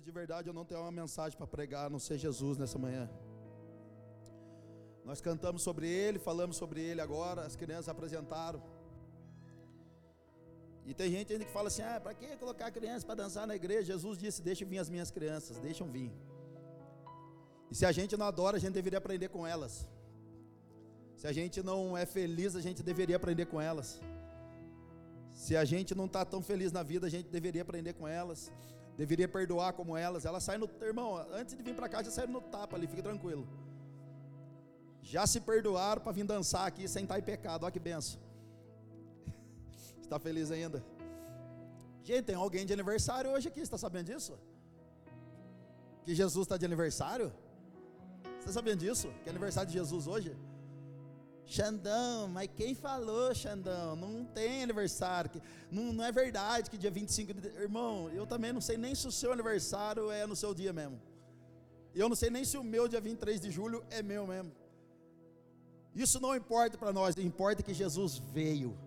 queridos, de verdade eu não tenho uma mensagem para pregar, a não ser Jesus nessa manhã. Nós cantamos sobre ele, falamos sobre ele agora, as crianças apresentaram. E tem gente ainda que fala assim: ah, para que colocar crianças para dançar na igreja? Jesus disse: deixa vir as minhas crianças, deixam vir. E se a gente não adora, a gente deveria aprender com elas. Se a gente não é feliz, a gente deveria aprender com elas. Se a gente não está tão feliz na vida, a gente deveria aprender com elas. Deveria perdoar como elas. Elas saem no. Irmão, antes de vir para cá, já saíram no tapa ali, fique tranquilo. Já se perdoaram para vir dançar aqui sem estar em pecado. Olha que benção. Está feliz ainda? Gente, tem alguém de aniversário hoje aqui, está sabendo disso? Que Jesus está de aniversário? Você está sabendo disso? Que é aniversário de Jesus hoje? Xandão, mas quem falou, Xandão? Não tem aniversário. Não, não é verdade que dia 25 de. Irmão, eu também não sei nem se o seu aniversário é no seu dia mesmo. Eu não sei nem se o meu dia 23 de julho é meu mesmo. Isso não importa para nós, importa que Jesus veio.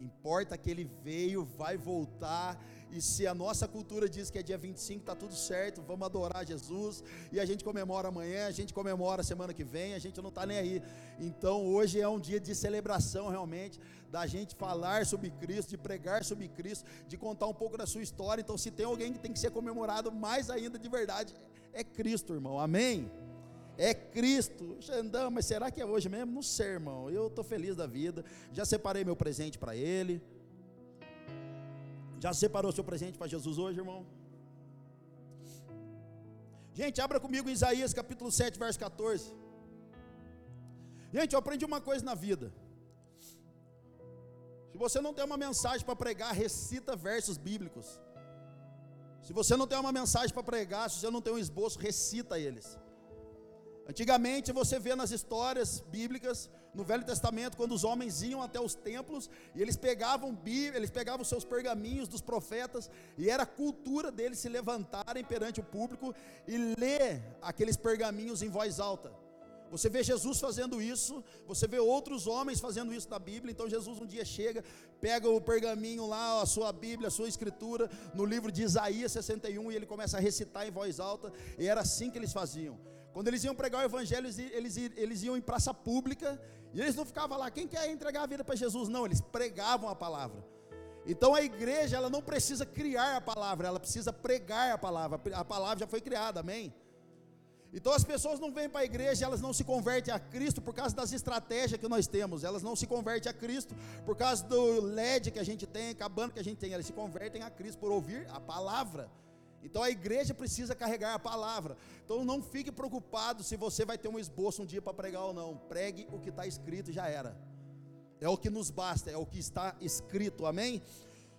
Importa que ele veio, vai voltar e se a nossa cultura diz que é dia 25, está tudo certo, vamos adorar Jesus. E a gente comemora amanhã, a gente comemora semana que vem, a gente não está nem aí. Então hoje é um dia de celebração realmente, da gente falar sobre Cristo, de pregar sobre Cristo, de contar um pouco da sua história. Então, se tem alguém que tem que ser comemorado mais ainda de verdade, é Cristo, irmão. Amém? É Cristo. Xandão, mas será que é hoje mesmo? Não sei, irmão. Eu estou feliz da vida. Já separei meu presente para ele. Já separou seu presente para Jesus hoje, irmão? Gente, abra comigo Isaías capítulo 7, verso 14. Gente, eu aprendi uma coisa na vida. Se você não tem uma mensagem para pregar, recita versos bíblicos. Se você não tem uma mensagem para pregar, se você não tem um esboço, recita eles. Antigamente você vê nas histórias bíblicas, no Velho Testamento, quando os homens iam até os templos e eles pegavam eles pegavam seus pergaminhos dos profetas e era cultura deles se levantarem perante o público e ler aqueles pergaminhos em voz alta. Você vê Jesus fazendo isso, você vê outros homens fazendo isso na Bíblia. Então Jesus um dia chega, pega o pergaminho lá, a sua Bíblia, a sua escritura, no livro de Isaías 61 e ele começa a recitar em voz alta. E era assim que eles faziam. Quando eles iam pregar o evangelho, eles, eles, eles iam em praça pública e eles não ficavam lá, quem quer entregar a vida para Jesus? Não, eles pregavam a palavra. Então a igreja, ela não precisa criar a palavra, ela precisa pregar a palavra. A palavra já foi criada, amém? Então as pessoas não vêm para a igreja, elas não se convertem a Cristo por causa das estratégias que nós temos, elas não se convertem a Cristo por causa do LED que a gente tem, acabando que a gente tem, elas se convertem a Cristo por ouvir a palavra. Então a igreja precisa carregar a palavra. Então não fique preocupado se você vai ter um esboço um dia para pregar ou não. Pregue o que está escrito e já era. É o que nos basta, é o que está escrito, amém?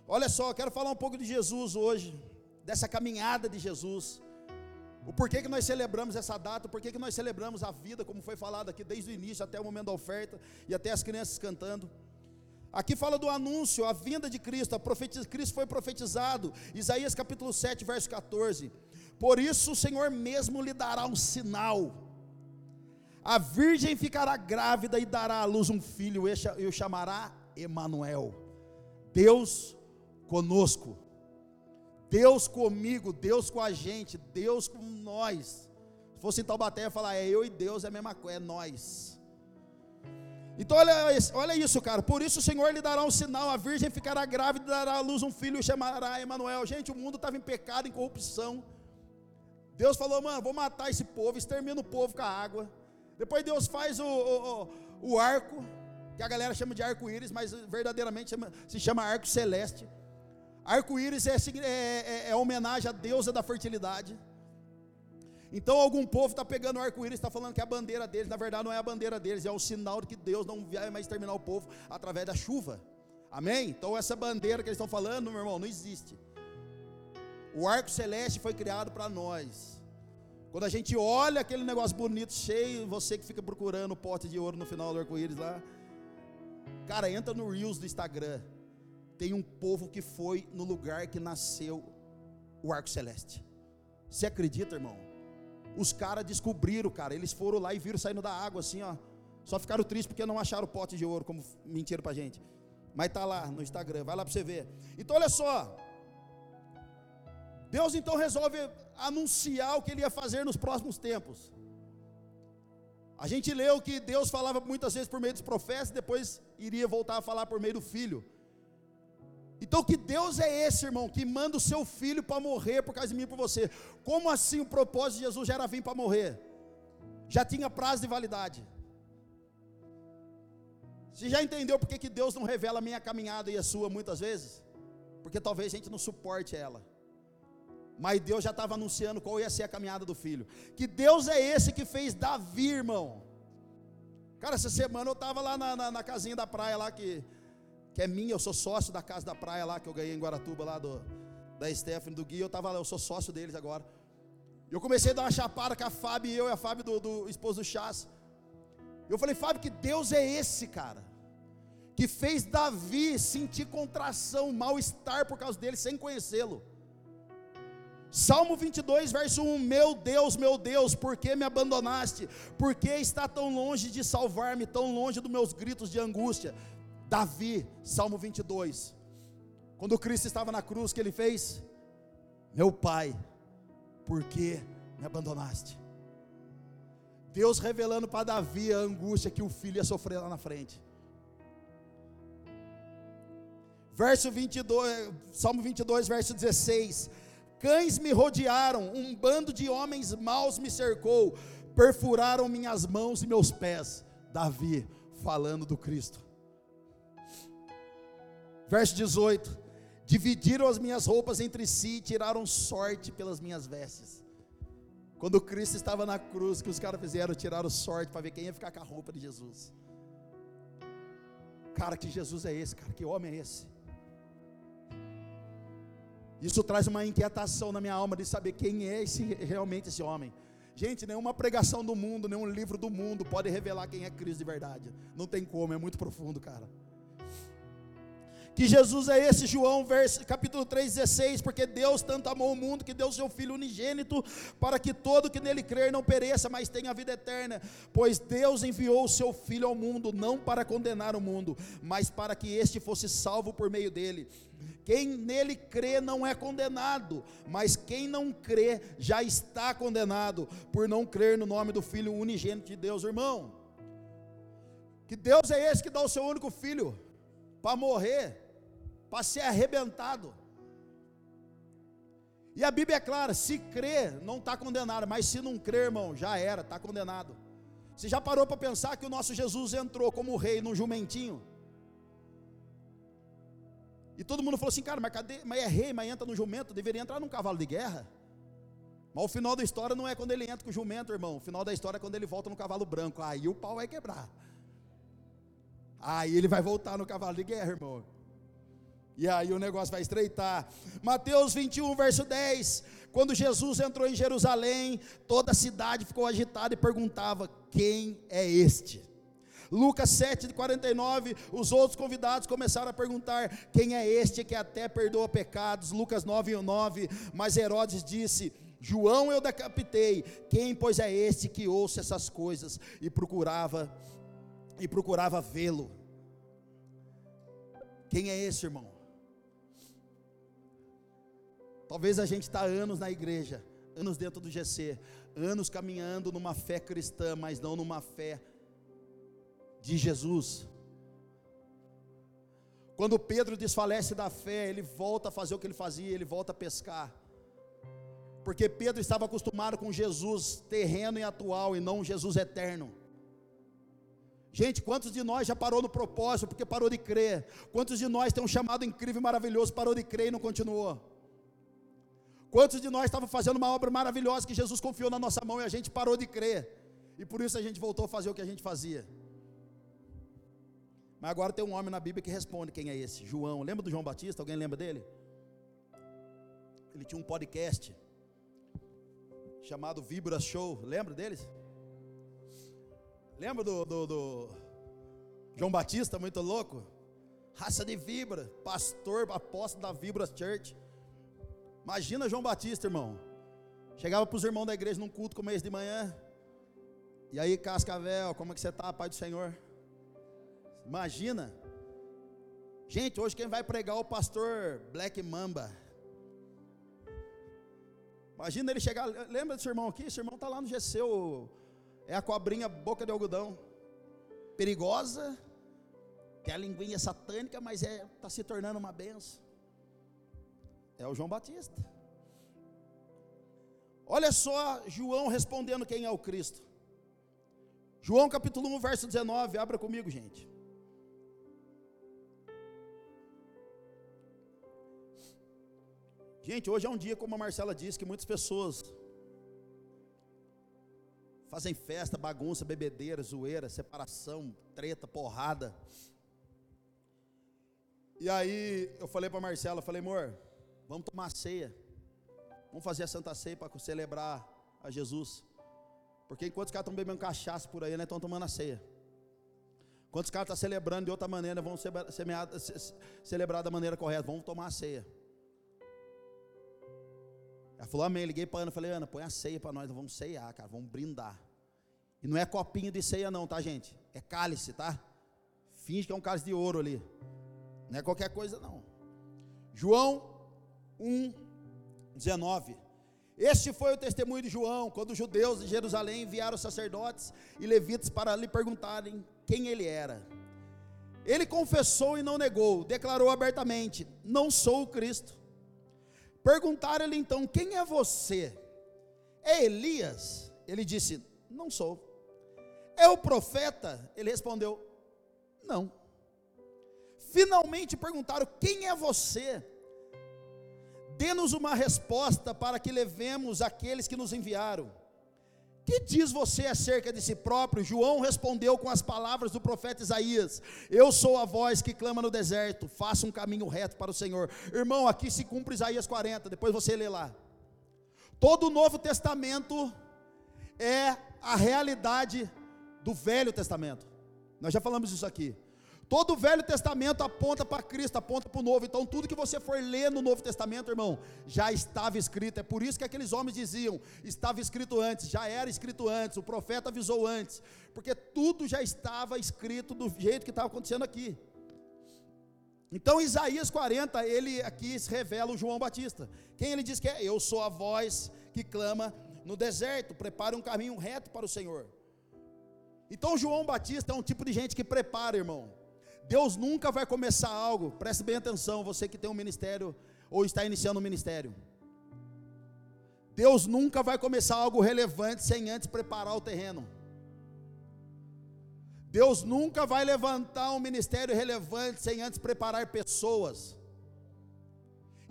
Olha só, eu quero falar um pouco de Jesus hoje, dessa caminhada de Jesus. O porquê que nós celebramos essa data, o porquê que nós celebramos a vida, como foi falado aqui desde o início até o momento da oferta e até as crianças cantando. Aqui fala do anúncio, a vinda de Cristo, a profetiz, Cristo foi profetizado, Isaías capítulo 7, verso 14. Por isso o Senhor mesmo lhe dará um sinal. A virgem ficará grávida e dará à luz um filho, e o chamará Emanuel. Deus conosco. Deus comigo, Deus com a gente, Deus com nós. Se fosse em Taubaté, eu ia falar, é eu e Deus é a mesma coisa, é nós. Então olha, olha isso, cara. Por isso o Senhor lhe dará um sinal: a virgem ficará grávida e dará à luz um filho e chamará Emanuel. Gente, o mundo estava em pecado, em corrupção. Deus falou, mano, vou matar esse povo, extermina o povo com a água. Depois Deus faz o, o, o arco, que a galera chama de arco-íris, mas verdadeiramente chama, se chama arco celeste. Arco-íris é, é, é, é homenagem à deusa da fertilidade. Então algum povo está pegando o arco-íris, está falando que é a bandeira deles, na verdade não é a bandeira deles, é o sinal de que Deus não vai mais terminar o povo através da chuva. Amém? Então essa bandeira que eles estão falando, meu irmão, não existe. O arco celeste foi criado para nós. Quando a gente olha aquele negócio bonito, cheio, você que fica procurando o pote de ouro no final do arco-íris lá, cara, entra no Reels do Instagram. Tem um povo que foi no lugar que nasceu o arco celeste. Você acredita, irmão? Os caras descobriram, cara. Eles foram lá e viram saindo da água assim, ó. Só ficaram tristes porque não acharam o pote de ouro, como mentiram pra gente. Mas tá lá no Instagram, vai lá pra você ver. Então olha só. Deus então resolve anunciar o que ele ia fazer nos próximos tempos. A gente leu que Deus falava muitas vezes por meio dos profetas, depois iria voltar a falar por meio do filho. Então, que Deus é esse, irmão, que manda o seu filho para morrer por causa de mim e por você? Como assim o propósito de Jesus já era vir para morrer? Já tinha prazo de validade. Você já entendeu por que Deus não revela a minha caminhada e a sua muitas vezes? Porque talvez a gente não suporte ela. Mas Deus já estava anunciando qual ia ser a caminhada do filho. Que Deus é esse que fez Davi, irmão. Cara, essa semana eu estava lá na, na, na, casinha da praia lá que, que é minha, eu sou sócio da casa da praia lá que eu ganhei em Guaratuba lá do, da Stephanie, do Gui, eu estava lá, eu sou sócio deles agora. Eu comecei a dar uma chapada com a Fábio e eu e a Fábio do, do esposo do Chás. Eu falei, Fábio, que Deus é esse, cara? Que fez Davi sentir contração, mal-estar por causa dele, sem conhecê-lo. Salmo 22, verso 1: Meu Deus, meu Deus, por que me abandonaste? Por que está tão longe de salvar-me, tão longe dos meus gritos de angústia? Davi, Salmo 22. Quando Cristo estava na cruz, que ele fez? Meu Pai, por que me abandonaste? Deus revelando para Davi a angústia que o filho ia sofrer lá na frente. Verso 22, Salmo 22, verso 16 Cães me rodearam, um bando de homens maus me cercou, perfuraram minhas mãos e meus pés. Davi falando do Cristo. Verso 18: Dividiram as minhas roupas entre si e tiraram sorte pelas minhas vestes. Quando Cristo estava na cruz, que os caras fizeram, tiraram sorte para ver quem ia ficar com a roupa de Jesus. Cara, que Jesus é esse, cara? Que homem é esse? Isso traz uma inquietação na minha alma de saber quem é esse, realmente esse homem. Gente, nenhuma pregação do mundo, nenhum livro do mundo pode revelar quem é Cristo de verdade. Não tem como, é muito profundo, cara. Que Jesus é esse, João, verso, capítulo 3, 16, porque Deus tanto amou o mundo que deu seu Filho unigênito, para que todo que nele crer não pereça, mas tenha vida eterna. Pois Deus enviou o seu Filho ao mundo, não para condenar o mundo, mas para que este fosse salvo por meio dele. Quem nele crê não é condenado, mas quem não crê já está condenado, por não crer no nome do Filho unigênito de Deus, irmão. Que Deus é esse que dá o seu único filho para morrer, para ser arrebentado. E a Bíblia é clara: se crê, não está condenado, mas se não crer, irmão, já era, está condenado. Você já parou para pensar que o nosso Jesus entrou como rei num jumentinho? E todo mundo falou assim, cara, mas cadê? Mas é rei, mas entra no jumento, deveria entrar num cavalo de guerra. Mas o final da história não é quando ele entra com o jumento, irmão. O final da história é quando ele volta no cavalo branco. Aí o pau vai quebrar. Aí ele vai voltar no cavalo de guerra, irmão. E aí o negócio vai estreitar. Mateus 21, verso 10. Quando Jesus entrou em Jerusalém, toda a cidade ficou agitada e perguntava: Quem é este? Lucas 7, 49, os outros convidados começaram a perguntar: quem é este que até perdoa pecados? Lucas 9, 9. Mas Herodes disse: João eu decapitei, quem pois é este que ouça essas coisas? E procurava, e procurava vê-lo. Quem é esse, irmão? Talvez a gente está anos na igreja, anos dentro do GC, anos caminhando numa fé cristã, mas não numa fé de Jesus. Quando Pedro desfalece da fé, ele volta a fazer o que ele fazia, ele volta a pescar. Porque Pedro estava acostumado com Jesus terreno e atual e não Jesus eterno. Gente, quantos de nós já parou no propósito porque parou de crer? Quantos de nós tem um chamado incrível e maravilhoso, parou de crer e não continuou? Quantos de nós estavam fazendo uma obra maravilhosa que Jesus confiou na nossa mão e a gente parou de crer? E por isso a gente voltou a fazer o que a gente fazia. Mas agora tem um homem na Bíblia que responde quem é esse, João. Lembra do João Batista? Alguém lembra dele? Ele tinha um podcast chamado Vibra Show. Lembra deles? Lembra do, do, do João Batista, muito louco? Raça de Vibra, pastor, apóstolo da Vibra Church. Imagina João Batista, irmão. Chegava para os irmãos da igreja num culto começo de manhã. E aí, Cascavel, como é que você está, Pai do Senhor? Imagina. Gente, hoje quem vai pregar é o pastor Black Mamba. Imagina ele chegar, lembra desse irmão aqui? Esse irmão está lá no GC, é a cobrinha boca de algodão. Perigosa, tem a linguinha satânica, mas é está se tornando uma benção. É o João Batista. Olha só João respondendo quem é o Cristo. João capítulo 1, verso 19, abra comigo, gente. Gente, hoje é um dia, como a Marcela disse, que muitas pessoas fazem festa, bagunça, bebedeira, zoeira, separação, treta, porrada. E aí eu falei para Marcela, falei, amor, vamos tomar ceia. Vamos fazer a Santa Ceia para celebrar a Jesus. Porque enquanto os caras estão bebendo cachaça por aí, né, estão tomando a ceia. Enquanto os caras estão celebrando de outra maneira, vão celebrar da maneira correta, vamos tomar a ceia. Ela falou, amém. Liguei para Ana, falei, Ana, põe a ceia para nós, vamos ceiar, cara, vamos brindar. E não é copinho de ceia, não, tá, gente? É cálice, tá? Finge que é um cálice de ouro ali. Não é qualquer coisa, não. João 1, 19. Este foi o testemunho de João, quando os judeus de Jerusalém enviaram sacerdotes e levitas para lhe perguntarem quem ele era. Ele confessou e não negou, declarou abertamente: Não sou o Cristo. Perguntaram-lhe então: Quem é você? É Elias? Ele disse: Não sou. É o profeta? Ele respondeu: Não. Finalmente perguntaram: Quem é você? Dê-nos uma resposta para que levemos aqueles que nos enviaram. Que diz você acerca de si próprio? João respondeu com as palavras do profeta Isaías: Eu sou a voz que clama no deserto, faça um caminho reto para o Senhor. Irmão, aqui se cumpre Isaías 40, depois você lê lá. Todo o Novo Testamento é a realidade do Velho Testamento. Nós já falamos isso aqui. Todo o Velho Testamento aponta para Cristo, aponta para o Novo. Então, tudo que você for ler no Novo Testamento, irmão, já estava escrito. É por isso que aqueles homens diziam: estava escrito antes, já era escrito antes, o profeta avisou antes, porque tudo já estava escrito do jeito que estava acontecendo aqui. Então, Isaías 40, ele aqui revela o João Batista. Quem ele diz que é? Eu sou a voz que clama no deserto, prepare um caminho reto para o Senhor. Então, João Batista é um tipo de gente que prepara, irmão. Deus nunca vai começar algo, preste bem atenção, você que tem um ministério ou está iniciando um ministério. Deus nunca vai começar algo relevante sem antes preparar o terreno. Deus nunca vai levantar um ministério relevante sem antes preparar pessoas.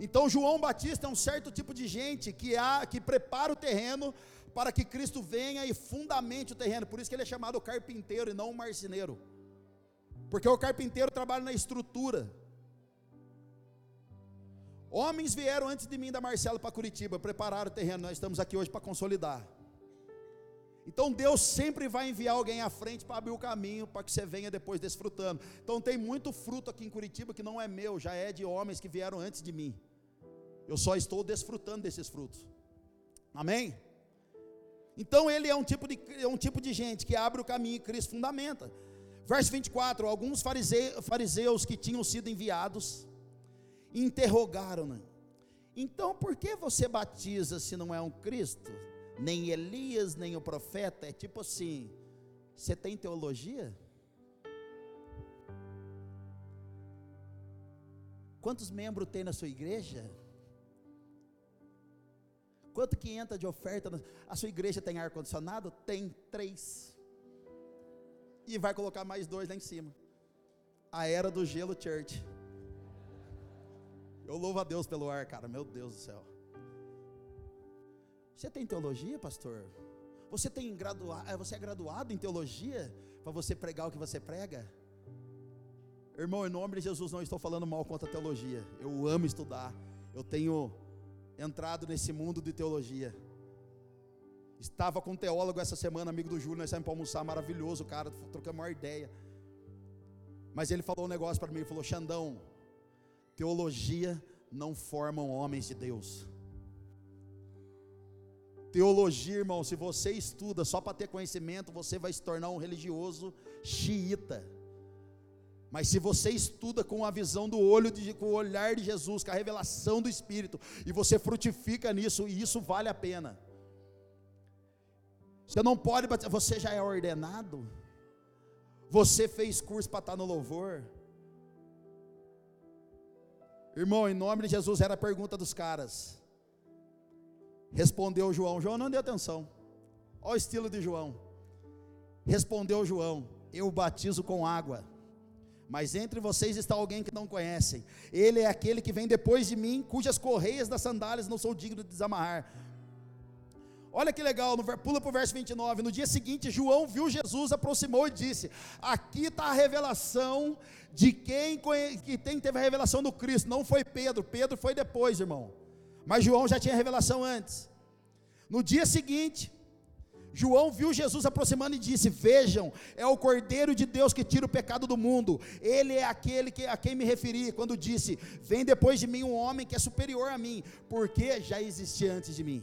Então João Batista é um certo tipo de gente que há, que prepara o terreno para que Cristo venha e fundamente o terreno. Por isso que ele é chamado carpinteiro e não marceneiro. Porque o carpinteiro trabalha na estrutura. Homens vieram antes de mim da Marcelo para Curitiba, prepararam o terreno, nós estamos aqui hoje para consolidar. Então Deus sempre vai enviar alguém à frente para abrir o caminho para que você venha depois desfrutando. Então tem muito fruto aqui em Curitiba que não é meu, já é de homens que vieram antes de mim. Eu só estou desfrutando desses frutos. Amém? Então ele é um tipo de, é um tipo de gente que abre o caminho e Cristo fundamenta. Verso 24: Alguns fariseus, que tinham sido enviados interrogaram-no. Então, por que você batiza se não é um Cristo? Nem Elias, nem o profeta? É tipo assim: você tem teologia? Quantos membros tem na sua igreja? Quanto que entra de oferta? A sua igreja tem ar-condicionado? Tem três e vai colocar mais dois lá em cima. A era do gelo church. Eu louvo a Deus pelo ar, cara. Meu Deus do céu. Você tem teologia, pastor? Você tem graduado, você é graduado em teologia para você pregar o que você prega? Irmão, em nome de Jesus, não estou falando mal contra a teologia. Eu amo estudar. Eu tenho entrado nesse mundo de teologia. Estava com um teólogo essa semana, amigo do Júlio, nós saímos para almoçar, maravilhoso, cara, trocamos uma ideia. Mas ele falou um negócio para mim, ele falou: Xandão, teologia não formam homens de Deus. Teologia, irmão, se você estuda só para ter conhecimento, você vai se tornar um religioso xiita. Mas se você estuda com a visão do olho, de, com o olhar de Jesus, com a revelação do Espírito, e você frutifica nisso, e isso vale a pena. Você não pode, você já é ordenado, você fez curso para estar no louvor. Irmão, em nome de Jesus, era a pergunta dos caras. Respondeu João. João não deu atenção. Olha o estilo de João. Respondeu João: Eu batizo com água mas entre vocês está alguém que não conhecem. Ele é aquele que vem depois de mim, cujas correias das sandálias não sou digno de desamarrar. Olha que legal, no, pula para o verso 29. No dia seguinte, João viu Jesus, aproximou e disse: Aqui está a revelação de quem que tem, teve a revelação do Cristo. Não foi Pedro, Pedro foi depois, irmão. Mas João já tinha revelação antes. No dia seguinte, João viu Jesus aproximando e disse: Vejam, é o Cordeiro de Deus que tira o pecado do mundo. Ele é aquele que, a quem me referi quando disse: Vem depois de mim um homem que é superior a mim, porque já existia antes de mim.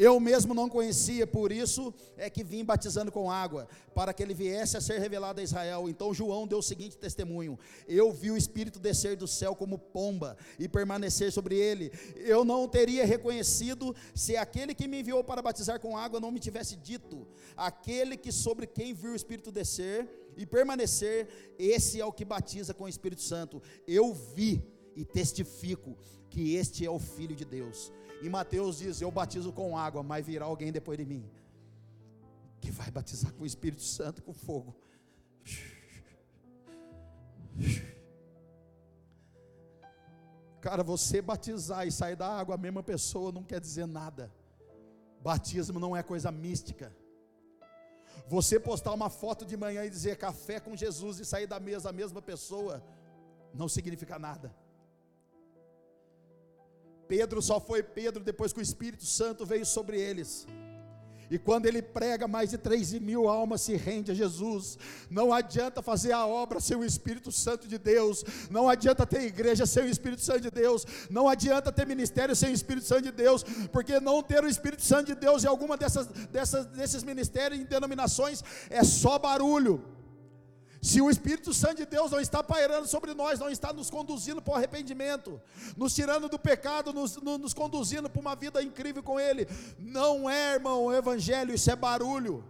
Eu mesmo não conhecia, por isso é que vim batizando com água, para que ele viesse a ser revelado a Israel. Então João deu o seguinte testemunho: Eu vi o Espírito descer do céu como pomba e permanecer sobre ele. Eu não teria reconhecido se aquele que me enviou para batizar com água não me tivesse dito: Aquele que sobre quem viu o Espírito descer e permanecer, esse é o que batiza com o Espírito Santo. Eu vi e testifico que este é o Filho de Deus. E Mateus diz: Eu batizo com água, mas virá alguém depois de mim, que vai batizar com o Espírito Santo com fogo. Cara, você batizar e sair da água a mesma pessoa não quer dizer nada. Batismo não é coisa mística. Você postar uma foto de manhã e dizer café com Jesus e sair da mesa a mesma pessoa, não significa nada. Pedro só foi Pedro depois que o Espírito Santo veio sobre eles. E quando ele prega, mais de 3 mil almas se rendem a Jesus. Não adianta fazer a obra sem o Espírito Santo de Deus. Não adianta ter igreja sem o Espírito Santo de Deus. Não adianta ter ministério sem o Espírito Santo de Deus. Porque não ter o Espírito Santo de Deus em alguma dessas, dessas, desses ministérios e denominações é só barulho. Se o Espírito Santo de Deus não está pairando sobre nós, não está nos conduzindo para o arrependimento, nos tirando do pecado, nos, nos conduzindo para uma vida incrível com Ele, não é, irmão, o Evangelho, isso é barulho.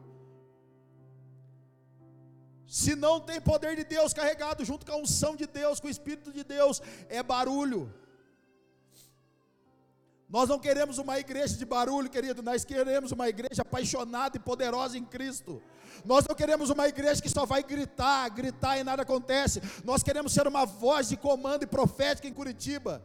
Se não tem poder de Deus carregado junto com a unção de Deus, com o Espírito de Deus, é barulho. Nós não queremos uma igreja de barulho, querido, nós queremos uma igreja apaixonada e poderosa em Cristo. Nós não queremos uma igreja que só vai gritar, gritar e nada acontece. Nós queremos ser uma voz de comando e profética em Curitiba.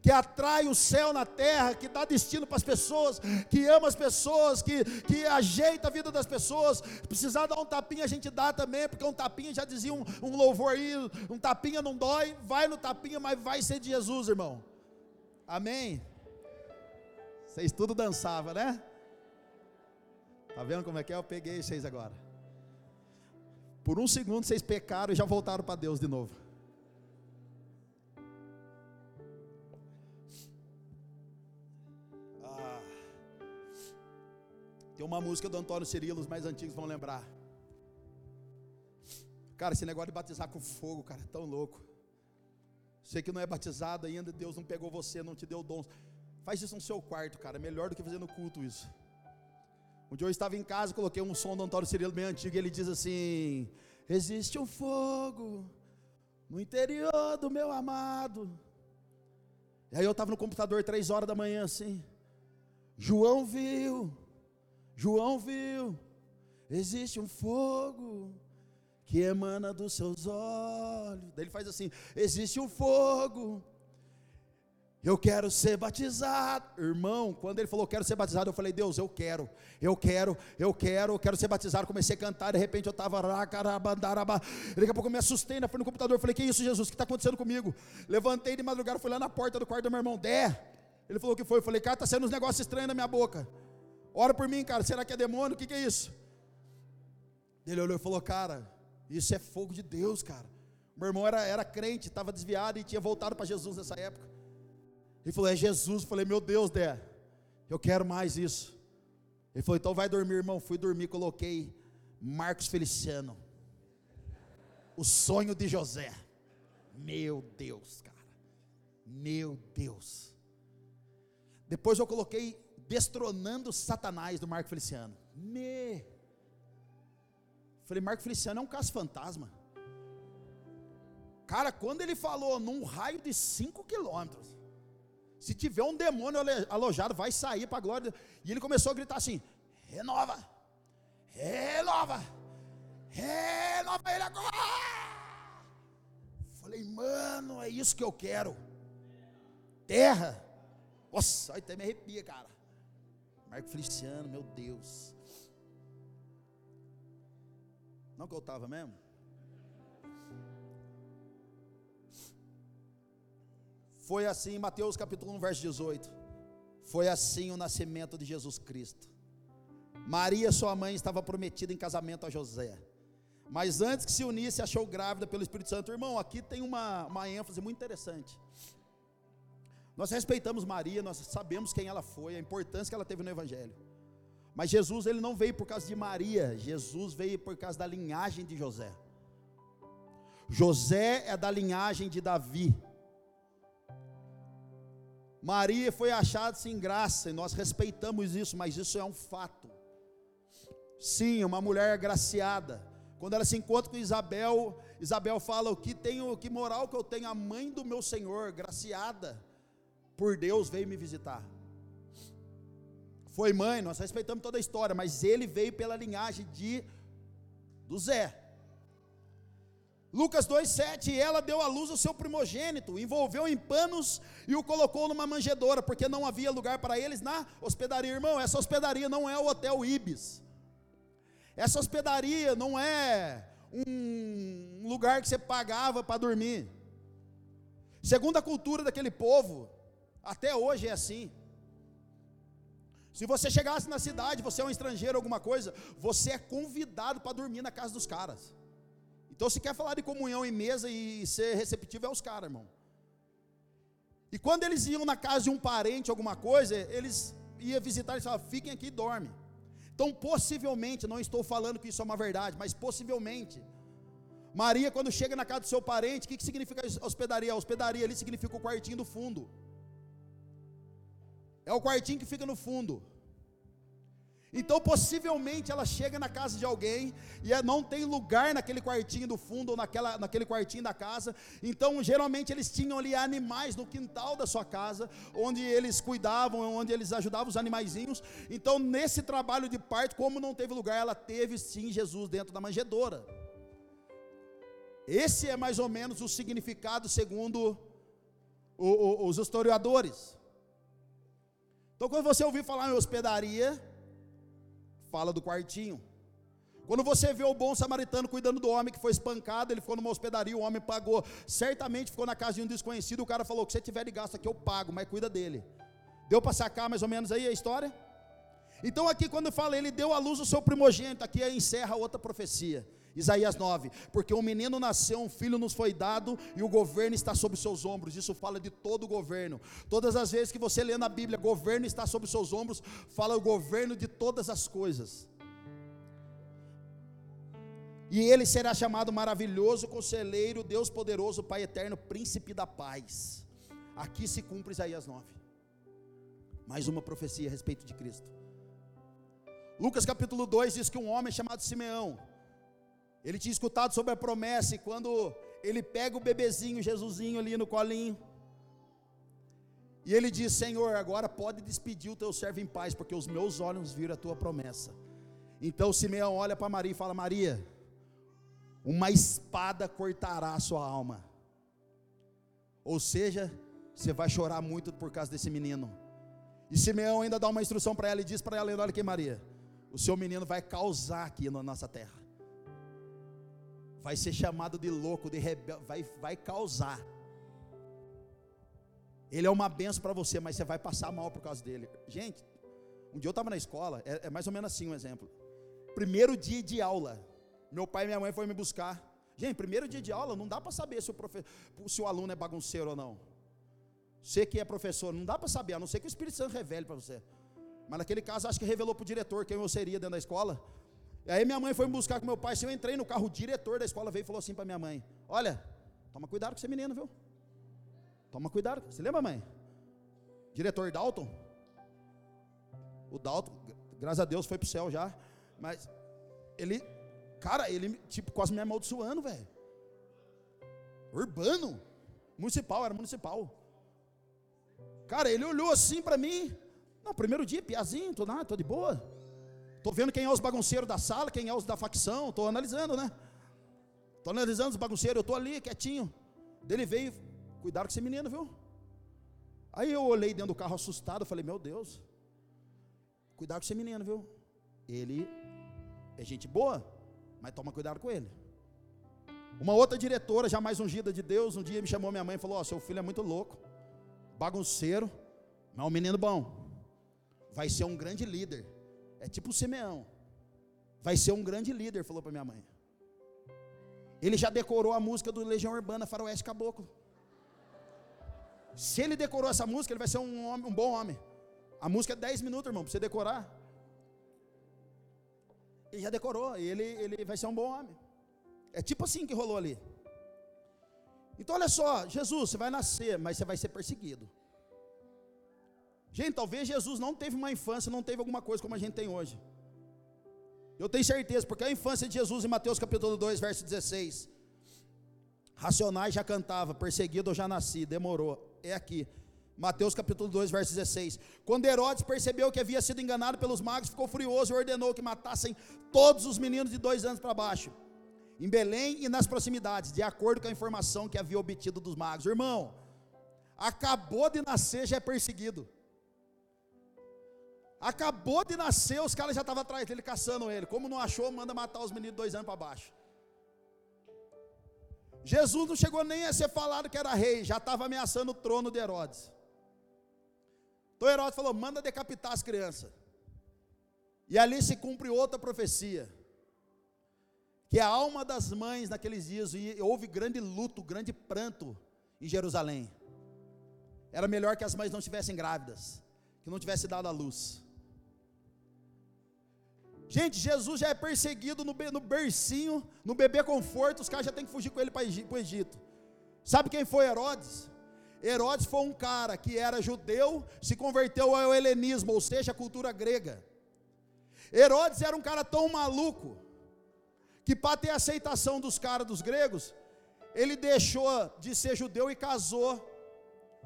Que atrai o céu na terra, que dá destino para as pessoas, que ama as pessoas, que, que ajeita a vida das pessoas. Precisar dar um tapinha, a gente dá também, porque um tapinha, já dizia um, um louvor aí, um tapinha não dói, vai no tapinha, mas vai ser de Jesus, irmão. Amém? Vocês tudo dançavam, né? Tá vendo como é que é? Eu peguei vocês agora. Por um segundo vocês pecaram e já voltaram para Deus de novo. Ah, tem uma música do Antônio Cirilo, os mais antigos vão lembrar. Cara, esse negócio de batizar com fogo, cara, é tão louco. Você que não é batizado ainda, Deus não pegou você, não te deu dons. Faz isso no seu quarto, cara. Melhor do que fazer no culto isso. Um dia eu estava em casa, coloquei um som do Antônio Cirilo bem antigo, e ele diz assim: Existe um fogo no interior do meu amado. E aí eu estava no computador três horas da manhã assim. João viu, João viu, existe um fogo que emana dos seus olhos. Daí ele faz assim: existe um fogo eu quero ser batizado. Irmão, quando ele falou quero ser batizado, eu falei, Deus, eu quero, eu quero, eu quero, eu quero ser batizado. Comecei a cantar, de repente eu estava daqui a pouco eu me assustei na frente do computador. Falei, que isso, Jesus? O que está acontecendo comigo? Levantei de madrugada, fui lá na porta do quarto do meu irmão, Dé. Ele falou que foi. Eu falei, cara, está sendo uns negócios estranhos na minha boca. Ora por mim, cara, será que é demônio? O que, que é isso? Ele olhou e falou, cara, isso é fogo de Deus, cara. Meu irmão era, era crente, estava desviado e tinha voltado para Jesus nessa época. Ele falou: É Jesus. Eu falei: Meu Deus, Dé, eu quero mais isso. Ele falou: Então vai dormir, irmão. Fui dormir, coloquei Marcos Feliciano. o sonho de José. Meu Deus, cara. Meu Deus. Depois eu coloquei destronando Satanás do Marco Feliciano. Me. Falei, Marco Feliciano é um caso fantasma. Cara, quando ele falou num raio de 5 quilômetros, se tiver um demônio alojado, vai sair para a glória. E ele começou a gritar assim: renova, renova, renova ele agora. Falei, mano, é isso que eu quero. Terra. Nossa, até me arrepia, cara. Marco Feliciano, meu Deus. Não que eu estava mesmo? Foi assim, Mateus capítulo 1, verso 18. Foi assim o nascimento de Jesus Cristo. Maria, sua mãe, estava prometida em casamento a José. Mas antes que se unisse, achou grávida pelo Espírito Santo. Irmão, aqui tem uma, uma ênfase muito interessante. Nós respeitamos Maria, nós sabemos quem ela foi, a importância que ela teve no Evangelho. Mas Jesus, ele não veio por causa de Maria, Jesus veio por causa da linhagem de José. José é da linhagem de Davi. Maria foi achada sem graça, e nós respeitamos isso, mas isso é um fato. Sim, uma mulher agraciada. Quando ela se encontra com Isabel, Isabel fala: "O que tenho, que moral que eu tenho, a mãe do meu Senhor, graciada por Deus, veio me visitar." Foi mãe, nós respeitamos toda a história, mas ele veio pela linhagem de do Zé. Lucas 2,7: Ela deu à luz o seu primogênito, envolveu em panos e o colocou numa manjedoura, porque não havia lugar para eles na hospedaria. Irmão, essa hospedaria não é o Hotel Ibis, essa hospedaria não é um lugar que você pagava para dormir. Segundo a cultura daquele povo, até hoje é assim. Se você chegasse na cidade, você é um estrangeiro, alguma coisa, você é convidado para dormir na casa dos caras. Então, se quer falar de comunhão em mesa e ser receptivo, é os caras, irmão. E quando eles iam na casa de um parente, alguma coisa, eles iam visitar e falavam: fiquem aqui e dormem. Então, possivelmente, não estou falando que isso é uma verdade, mas possivelmente, Maria, quando chega na casa do seu parente, o que, que significa hospedaria? Hospedaria ali significa o quartinho do fundo. É o quartinho que fica no fundo. Então, possivelmente, ela chega na casa de alguém e é, não tem lugar naquele quartinho do fundo ou naquela, naquele quartinho da casa. Então, geralmente, eles tinham ali animais no quintal da sua casa, onde eles cuidavam, onde eles ajudavam os animaizinhos. Então, nesse trabalho de parto, como não teve lugar, ela teve sim Jesus dentro da manjedoura. Esse é mais ou menos o significado segundo os historiadores. Então, quando você ouvir falar em hospedaria, fala do quartinho. Quando você vê o bom samaritano cuidando do homem que foi espancado, ele ficou numa hospedaria, o homem pagou. Certamente ficou na casa de um desconhecido, o cara falou: que você tiver de gasto aqui, eu pago, mas cuida dele. Deu para sacar mais ou menos aí a história? Então, aqui, quando fala, ele deu à luz o seu primogênito, aqui encerra outra profecia. Isaías 9, porque um menino nasceu, um filho nos foi dado e o governo está sobre seus ombros. Isso fala de todo o governo. Todas as vezes que você lê na Bíblia, governo está sobre seus ombros, fala o governo de todas as coisas. E ele será chamado maravilhoso conselheiro, Deus poderoso, Pai eterno, príncipe da paz. Aqui se cumpre Isaías 9. Mais uma profecia a respeito de Cristo. Lucas capítulo 2 diz que um homem chamado Simeão, ele tinha escutado sobre a promessa e quando ele pega o bebezinho, Jesusinho ali no colinho, e ele diz: Senhor, agora pode despedir o teu servo em paz, porque os meus olhos viram a tua promessa. Então Simeão olha para Maria e fala: Maria, uma espada cortará a sua alma. Ou seja, você vai chorar muito por causa desse menino. E Simeão ainda dá uma instrução para ela e diz para ela: Olha aqui, Maria, o seu menino vai causar aqui na nossa terra vai ser chamado de louco, de rebelde, vai, vai causar. Ele é uma benção para você, mas você vai passar mal por causa dele. Gente, um dia eu estava na escola, é, é, mais ou menos assim um exemplo. Primeiro dia de aula, meu pai e minha mãe foram me buscar. Gente, primeiro dia de aula, não dá para saber se o, profe, se o aluno é bagunceiro ou não. Você que é professor, não dá para saber, a não ser que o Espírito Santo revele para você. Mas naquele caso, acho que revelou para o diretor quem eu seria dentro da escola. Aí minha mãe foi me buscar com meu pai. Se eu entrei no carro, o diretor da escola veio e falou assim para minha mãe: Olha, toma cuidado com esse menino, viu? Toma cuidado. Você lembra, mãe? Diretor Dalton. O Dalton, graças a Deus, foi pro céu já. Mas ele, cara, ele tipo quase me amaldiçoando, velho. Urbano. Municipal, era municipal. Cara, ele olhou assim para mim. Não, primeiro dia, piazinho, tô, nada, tô de boa. Tô vendo quem é os bagunceiros da sala, quem é os da facção, tô analisando, né? Tô analisando os bagunceiros, eu tô ali quietinho. Dele veio, cuidado com esse menino, viu? Aí eu olhei dentro do carro assustado, falei, meu Deus, cuidado com esse menino, viu? Ele é gente boa, mas toma cuidado com ele. Uma outra diretora, já mais ungida de Deus, um dia me chamou minha mãe e falou: oh, seu filho é muito louco, bagunceiro, mas é um menino bom. Vai ser um grande líder. É tipo o Simeão. Vai ser um grande líder, falou para minha mãe. Ele já decorou a música do Legião Urbana Faroeste Caboclo. Se ele decorou essa música, ele vai ser um, homem, um bom homem. A música é 10 minutos, irmão, para você decorar. Ele já decorou, ele, ele vai ser um bom homem. É tipo assim que rolou ali. Então olha só, Jesus, você vai nascer, mas você vai ser perseguido. Gente, talvez Jesus não teve uma infância, não teve alguma coisa como a gente tem hoje. Eu tenho certeza, porque a infância de Jesus em Mateus capítulo 2, verso 16. Racionais já cantava, perseguido eu já nasci, demorou. É aqui. Mateus capítulo 2, verso 16. Quando Herodes percebeu que havia sido enganado pelos magos, ficou furioso e ordenou que matassem todos os meninos de dois anos para baixo em Belém e nas proximidades, de acordo com a informação que havia obtido dos magos. Irmão, acabou de nascer, já é perseguido. Acabou de nascer, os caras já estavam atrás dele caçando ele. Como não achou, manda matar os meninos dois anos para baixo. Jesus não chegou nem a ser falado que era rei, já estava ameaçando o trono de Herodes. Então Herodes falou: manda decapitar as crianças. E ali se cumpre outra profecia que a alma das mães naqueles dias, e houve grande luto, grande pranto em Jerusalém. Era melhor que as mães não estivessem grávidas, que não tivesse dado a luz. Gente, Jesus já é perseguido no, no bercinho, no bebê conforto, os caras já têm que fugir com ele para o Egito. Sabe quem foi Herodes? Herodes foi um cara que era judeu, se converteu ao helenismo, ou seja, a cultura grega. Herodes era um cara tão maluco que para ter aceitação dos caras dos gregos, ele deixou de ser judeu e casou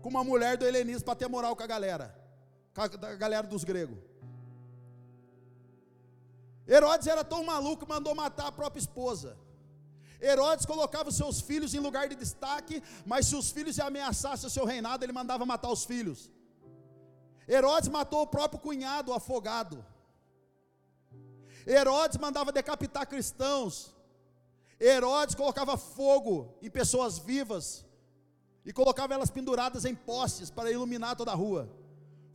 com uma mulher do helenismo para ter moral com a galera, com a galera dos gregos. Herodes era tão maluco, mandou matar a própria esposa. Herodes colocava os seus filhos em lugar de destaque, mas se os filhos ameaçassem o seu reinado, ele mandava matar os filhos. Herodes matou o próprio cunhado afogado. Herodes mandava decapitar cristãos. Herodes colocava fogo em pessoas vivas e colocava elas penduradas em postes para iluminar toda a rua.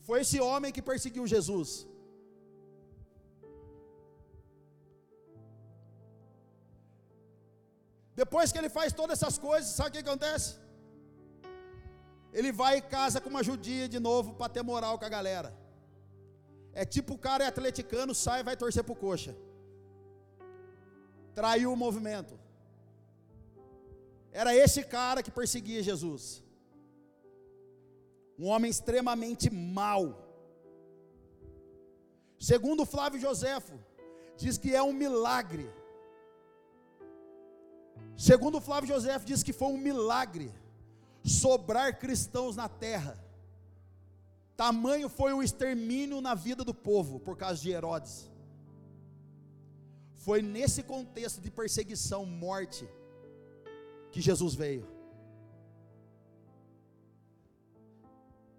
Foi esse homem que perseguiu Jesus. Depois que ele faz todas essas coisas, sabe o que acontece? Ele vai e casa com uma judia de novo para ter moral com a galera. É tipo o cara é atleticano, sai e vai torcer pro coxa. Traiu o movimento. Era esse cara que perseguia Jesus. Um homem extremamente mau. Segundo Flávio Joséfo, diz que é um milagre. Segundo Flávio Joséfo, diz que foi um milagre sobrar cristãos na terra. Tamanho foi o extermínio na vida do povo por causa de Herodes. Foi nesse contexto de perseguição, morte, que Jesus veio.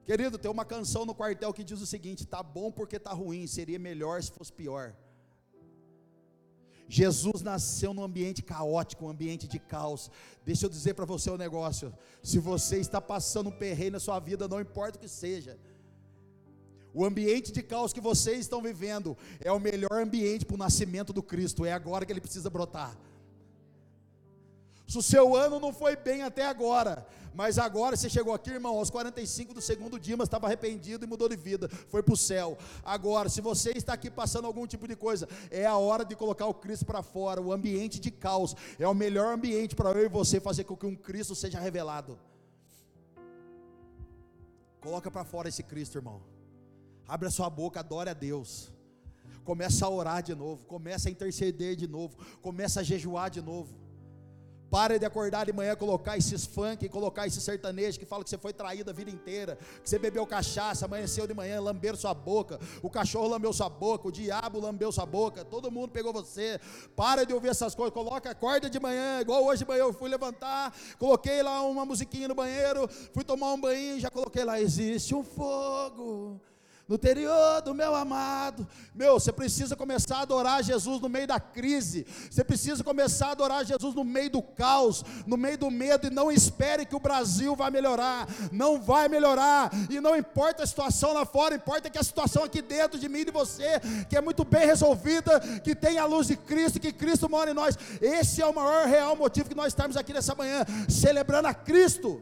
Querido, tem uma canção no quartel que diz o seguinte: tá bom porque tá ruim, seria melhor se fosse pior. Jesus nasceu num ambiente caótico, um ambiente de caos. Deixa eu dizer para você o um negócio: se você está passando um perreio na sua vida, não importa o que seja, o ambiente de caos que vocês estão vivendo é o melhor ambiente para o nascimento do Cristo. É agora que ele precisa brotar. Se o seu ano não foi bem até agora, mas agora você chegou aqui, irmão, aos 45 do segundo dia, mas estava arrependido e mudou de vida, foi para o céu. Agora, se você está aqui passando algum tipo de coisa, é a hora de colocar o Cristo para fora. O ambiente de caos é o melhor ambiente para eu e você fazer com que um Cristo seja revelado. Coloca para fora esse Cristo, irmão. Abre a sua boca, adore a Deus. Começa a orar de novo, começa a interceder de novo, começa a jejuar de novo. Pare de acordar de manhã, colocar esses funk, colocar esse sertanejo que fala que você foi traído a vida inteira, que você bebeu cachaça, amanheceu de manhã, lamberam sua boca, o cachorro lambeu sua boca, o diabo lambeu sua boca, todo mundo pegou você. Para de ouvir essas coisas, coloca, acorda de manhã, igual hoje de manhã eu fui levantar, coloquei lá uma musiquinha no banheiro, fui tomar um banho, já coloquei lá, existe um fogo no interior do meu amado. Meu, você precisa começar a adorar Jesus no meio da crise. Você precisa começar a adorar Jesus no meio do caos, no meio do medo e não espere que o Brasil vai melhorar. Não vai melhorar. E não importa a situação lá fora, importa que a situação aqui dentro de mim e de você, que é muito bem resolvida, que tem a luz de Cristo, que Cristo mora em nós. Esse é o maior real motivo que nós estamos aqui nessa manhã, celebrando a Cristo.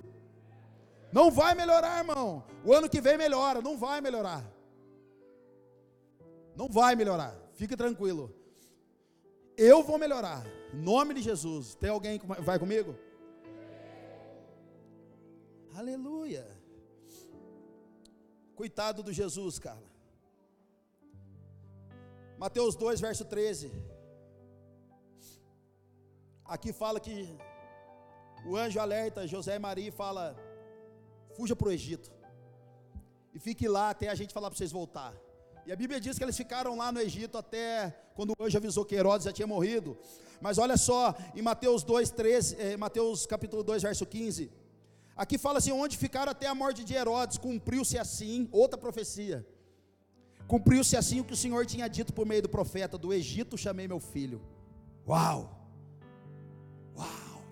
Não vai melhorar, irmão. O ano que vem melhora, não vai melhorar. Não vai melhorar. Fique tranquilo. Eu vou melhorar. Em nome de Jesus. Tem alguém que vai comigo? Aleluia. Coitado do Jesus, cara. Mateus 2, verso 13. Aqui fala que o anjo alerta José e Maria e fala: fuja para o Egito. E fique lá até a gente falar para vocês voltar. E a Bíblia diz que eles ficaram lá no Egito até quando o anjo avisou que Herodes já tinha morrido. Mas olha só, em Mateus 2, 13, eh, Mateus capítulo 2, verso 15. Aqui fala assim: onde ficaram até a morte de Herodes, cumpriu-se assim, outra profecia. Cumpriu-se assim o que o Senhor tinha dito por meio do profeta: do Egito chamei meu filho. Uau! Uau!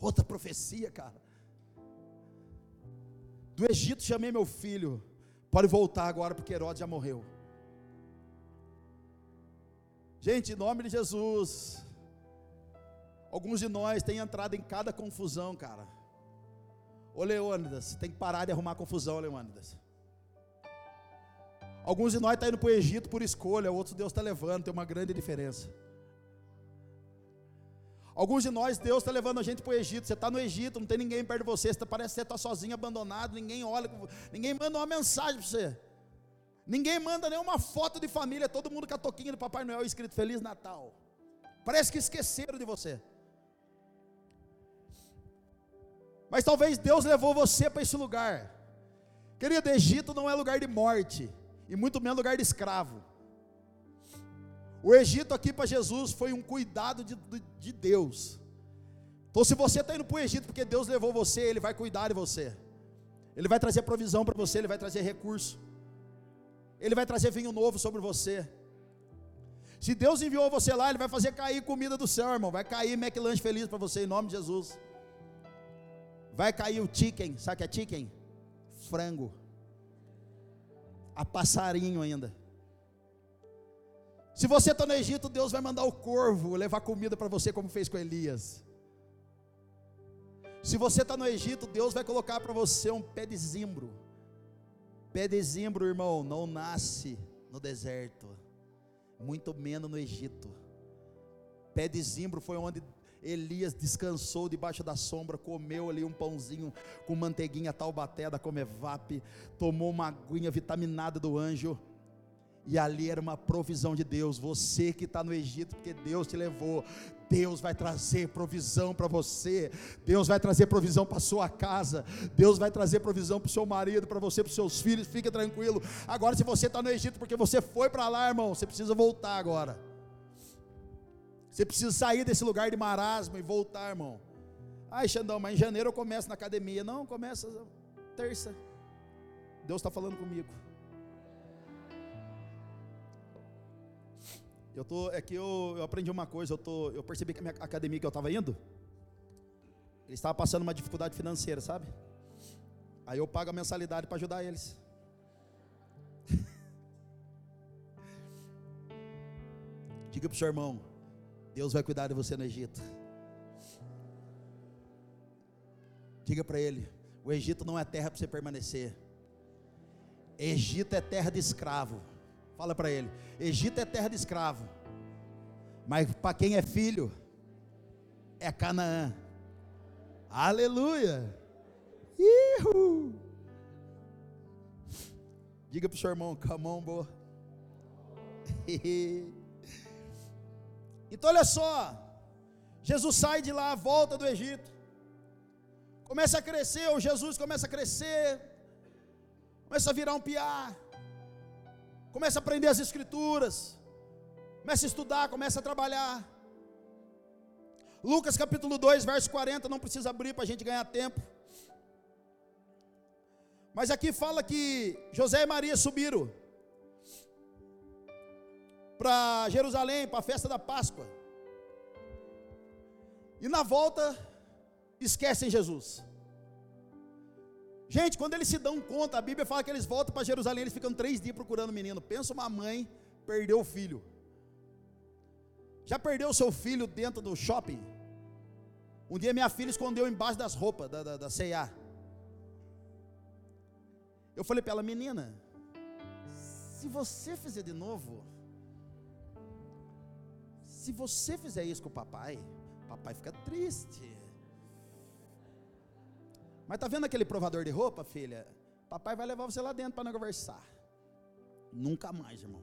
Outra profecia, cara. Do Egito chamei meu filho. Pode voltar agora, porque Herodes já morreu. Gente, em nome de Jesus. Alguns de nós têm entrado em cada confusão, cara. Ô Leônidas, tem que parar de arrumar confusão, Leônidas. Alguns de nós estão tá indo para o Egito por escolha, outros Deus está levando, tem uma grande diferença. Alguns de nós, Deus está levando a gente para o Egito. Você está no Egito, não tem ninguém perto de você. você parece que você está sozinho, abandonado. Ninguém olha, ninguém manda uma mensagem para você. Ninguém manda nenhuma foto de família. Todo mundo com a toquinha do Papai Noel escrito Feliz Natal. Parece que esqueceram de você. Mas talvez Deus levou você para esse lugar. Querido, Egito não é lugar de morte, e muito menos lugar de escravo. O Egito aqui para Jesus foi um cuidado de, de, de Deus. Então, se você está indo para o Egito porque Deus levou você, Ele vai cuidar de você. Ele vai trazer provisão para você, Ele vai trazer recurso. Ele vai trazer vinho novo sobre você. Se Deus enviou você lá, Ele vai fazer cair comida do céu, irmão. Vai cair McLanche feliz para você, em nome de Jesus. Vai cair o chicken, sabe o que é chicken? Frango. A passarinho ainda. Se você está no Egito, Deus vai mandar o corvo levar comida para você, como fez com Elias. Se você está no Egito, Deus vai colocar para você um pé de zimbro. Pé de zimbro, irmão, não nasce no deserto, muito menos no Egito. Pé de zimbro foi onde Elias descansou debaixo da sombra, comeu ali um pãozinho com manteiguinha taubaté da Comevap, tomou uma aguinha vitaminada do anjo e ali era uma provisão de Deus. Você que está no Egito, porque Deus te levou. Deus vai trazer provisão para você. Deus vai trazer provisão para sua casa. Deus vai trazer provisão para o seu marido, para você, para os seus filhos. Fique tranquilo. Agora, se você está no Egito, porque você foi para lá, irmão, você precisa voltar agora. Você precisa sair desse lugar de marasmo e voltar, irmão. Ai, Xandão, mas em janeiro eu começo na academia. Não, começa terça. Deus está falando comigo. Eu tô, é que eu, eu aprendi uma coisa, eu, tô, eu percebi que a minha academia que eu estava indo, eles estavam passando uma dificuldade financeira, sabe? Aí eu pago a mensalidade para ajudar eles. Diga para o seu irmão, Deus vai cuidar de você no Egito. Diga para ele, o Egito não é terra para você permanecer. Egito é terra de escravo. Fala para ele: Egito é terra de escravo. Mas para quem é filho, é Canaã. Aleluia. Ihu. Diga para o seu irmão, boa. então olha só. Jesus sai de lá, volta do Egito. Começa a crescer, o Jesus começa a crescer. Começa a virar um piá. Começa a aprender as escrituras. Começa a estudar, começa a trabalhar. Lucas capítulo 2, verso 40, não precisa abrir para a gente ganhar tempo. Mas aqui fala que José e Maria subiram para Jerusalém, para a festa da Páscoa. E na volta, esquecem Jesus. Gente, quando eles se dão conta, a Bíblia fala que eles voltam para Jerusalém, eles ficam três dias procurando o menino. Pensa uma mãe perdeu o filho. Já perdeu o seu filho dentro do shopping? Um dia minha filha escondeu embaixo das roupas da, da, da C&A. Eu falei para ela, menina, se você fizer de novo, se você fizer isso com o papai, papai fica triste. Mas tá vendo aquele provador de roupa, filha? Papai vai levar você lá dentro para não conversar. Nunca mais, irmão.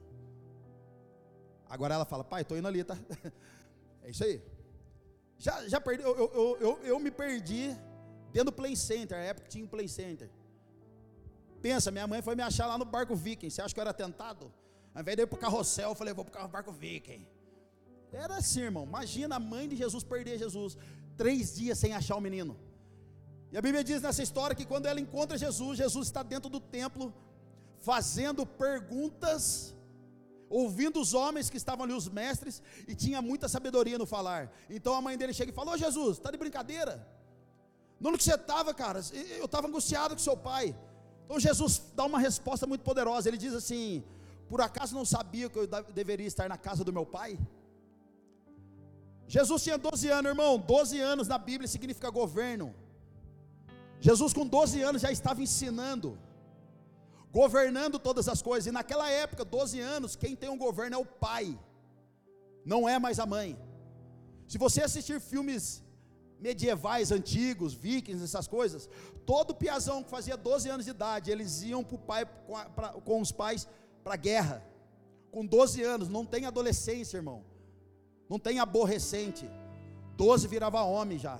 Agora ela fala, pai, estou indo ali, tá? É isso aí. Já, já perdi, eu, eu, eu, eu me perdi dentro do Play Center, a época tinha um Play Center. Pensa, minha mãe foi me achar lá no barco Viking. Você acha que eu era tentado? Ao invés de ir para o carrossel, eu falei, vou para o barco Viking. Era assim, irmão. Imagina a mãe de Jesus perder Jesus. Três dias sem achar o menino. E a Bíblia diz nessa história que quando ela encontra Jesus, Jesus está dentro do templo, fazendo perguntas, ouvindo os homens que estavam ali, os mestres, e tinha muita sabedoria no falar. Então a mãe dele chega e falou: Jesus, está de brincadeira? No que você estava, cara? Eu estava angustiado com seu pai. Então Jesus dá uma resposta muito poderosa. Ele diz assim: Por acaso não sabia que eu deveria estar na casa do meu pai? Jesus tinha 12 anos, irmão. 12 anos na Bíblia significa governo. Jesus, com 12 anos, já estava ensinando, governando todas as coisas. E naquela época, 12 anos, quem tem um governo é o pai, não é mais a mãe. Se você assistir filmes medievais antigos, vikings, essas coisas, todo piazão que fazia 12 anos de idade, eles iam pro pai, pra, com os pais para a guerra. Com 12 anos, não tem adolescência, irmão. Não tem aborrecente. 12 virava homem já.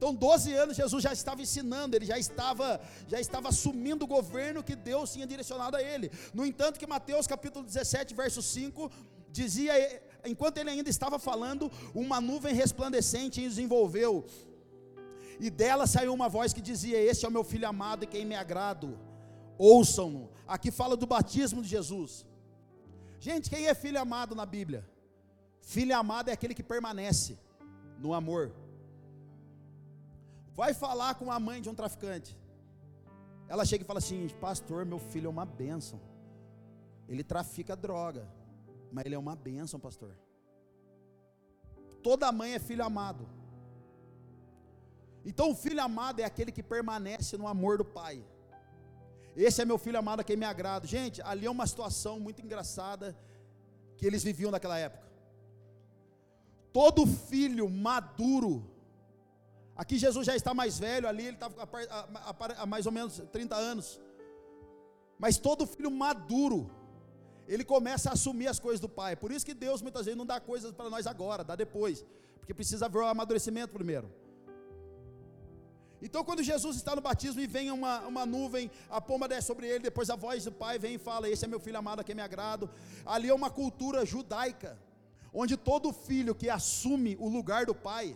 Então, 12 anos Jesus já estava ensinando, ele já estava, já estava assumindo o governo que Deus tinha direcionado a ele. No entanto, que Mateus capítulo 17, verso 5, dizia, enquanto ele ainda estava falando, uma nuvem resplandecente os envolveu. E dela saiu uma voz que dizia: Este é o meu filho amado e quem me agrado. Ouçam-no. Aqui fala do batismo de Jesus. Gente, quem é filho amado na Bíblia? Filho amado é aquele que permanece no amor. Vai falar com a mãe de um traficante. Ela chega e fala assim: Pastor, meu filho é uma bênção. Ele trafica droga, mas ele é uma bênção, pastor. Toda mãe é filho amado. Então, o filho amado é aquele que permanece no amor do pai. Esse é meu filho amado a quem me agrada. Gente, ali é uma situação muito engraçada que eles viviam naquela época. Todo filho maduro Aqui Jesus já está mais velho, ali ele estava há mais ou menos 30 anos. Mas todo filho maduro, ele começa a assumir as coisas do pai. Por isso que Deus muitas vezes não dá coisas para nós agora, dá depois. Porque precisa ver o amadurecimento primeiro. Então, quando Jesus está no batismo e vem uma, uma nuvem, a pomba desce sobre ele, depois a voz do pai vem e fala: Esse é meu filho amado a quem me agrado. Ali é uma cultura judaica, onde todo filho que assume o lugar do pai,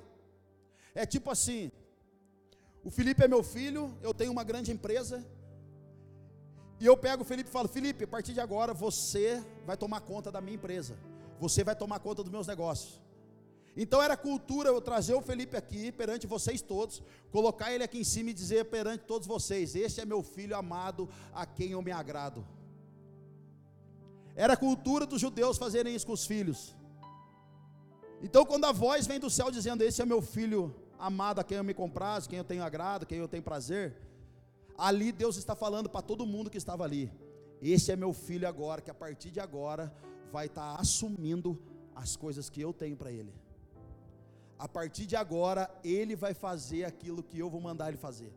é tipo assim: o Felipe é meu filho, eu tenho uma grande empresa, e eu pego o Felipe e falo: Felipe, a partir de agora você vai tomar conta da minha empresa, você vai tomar conta dos meus negócios. Então era cultura eu trazer o Felipe aqui perante vocês todos, colocar ele aqui em cima e dizer perante todos vocês: Este é meu filho amado, a quem eu me agrado. Era cultura dos judeus fazerem isso com os filhos. Então, quando a voz vem do céu dizendo: Esse é meu filho amado a quem eu me comprazo, quem eu tenho agrado, quem eu tenho prazer. Ali Deus está falando para todo mundo que estava ali. Esse é meu filho agora, que a partir de agora vai estar tá assumindo as coisas que eu tenho para ele. A partir de agora, ele vai fazer aquilo que eu vou mandar ele fazer.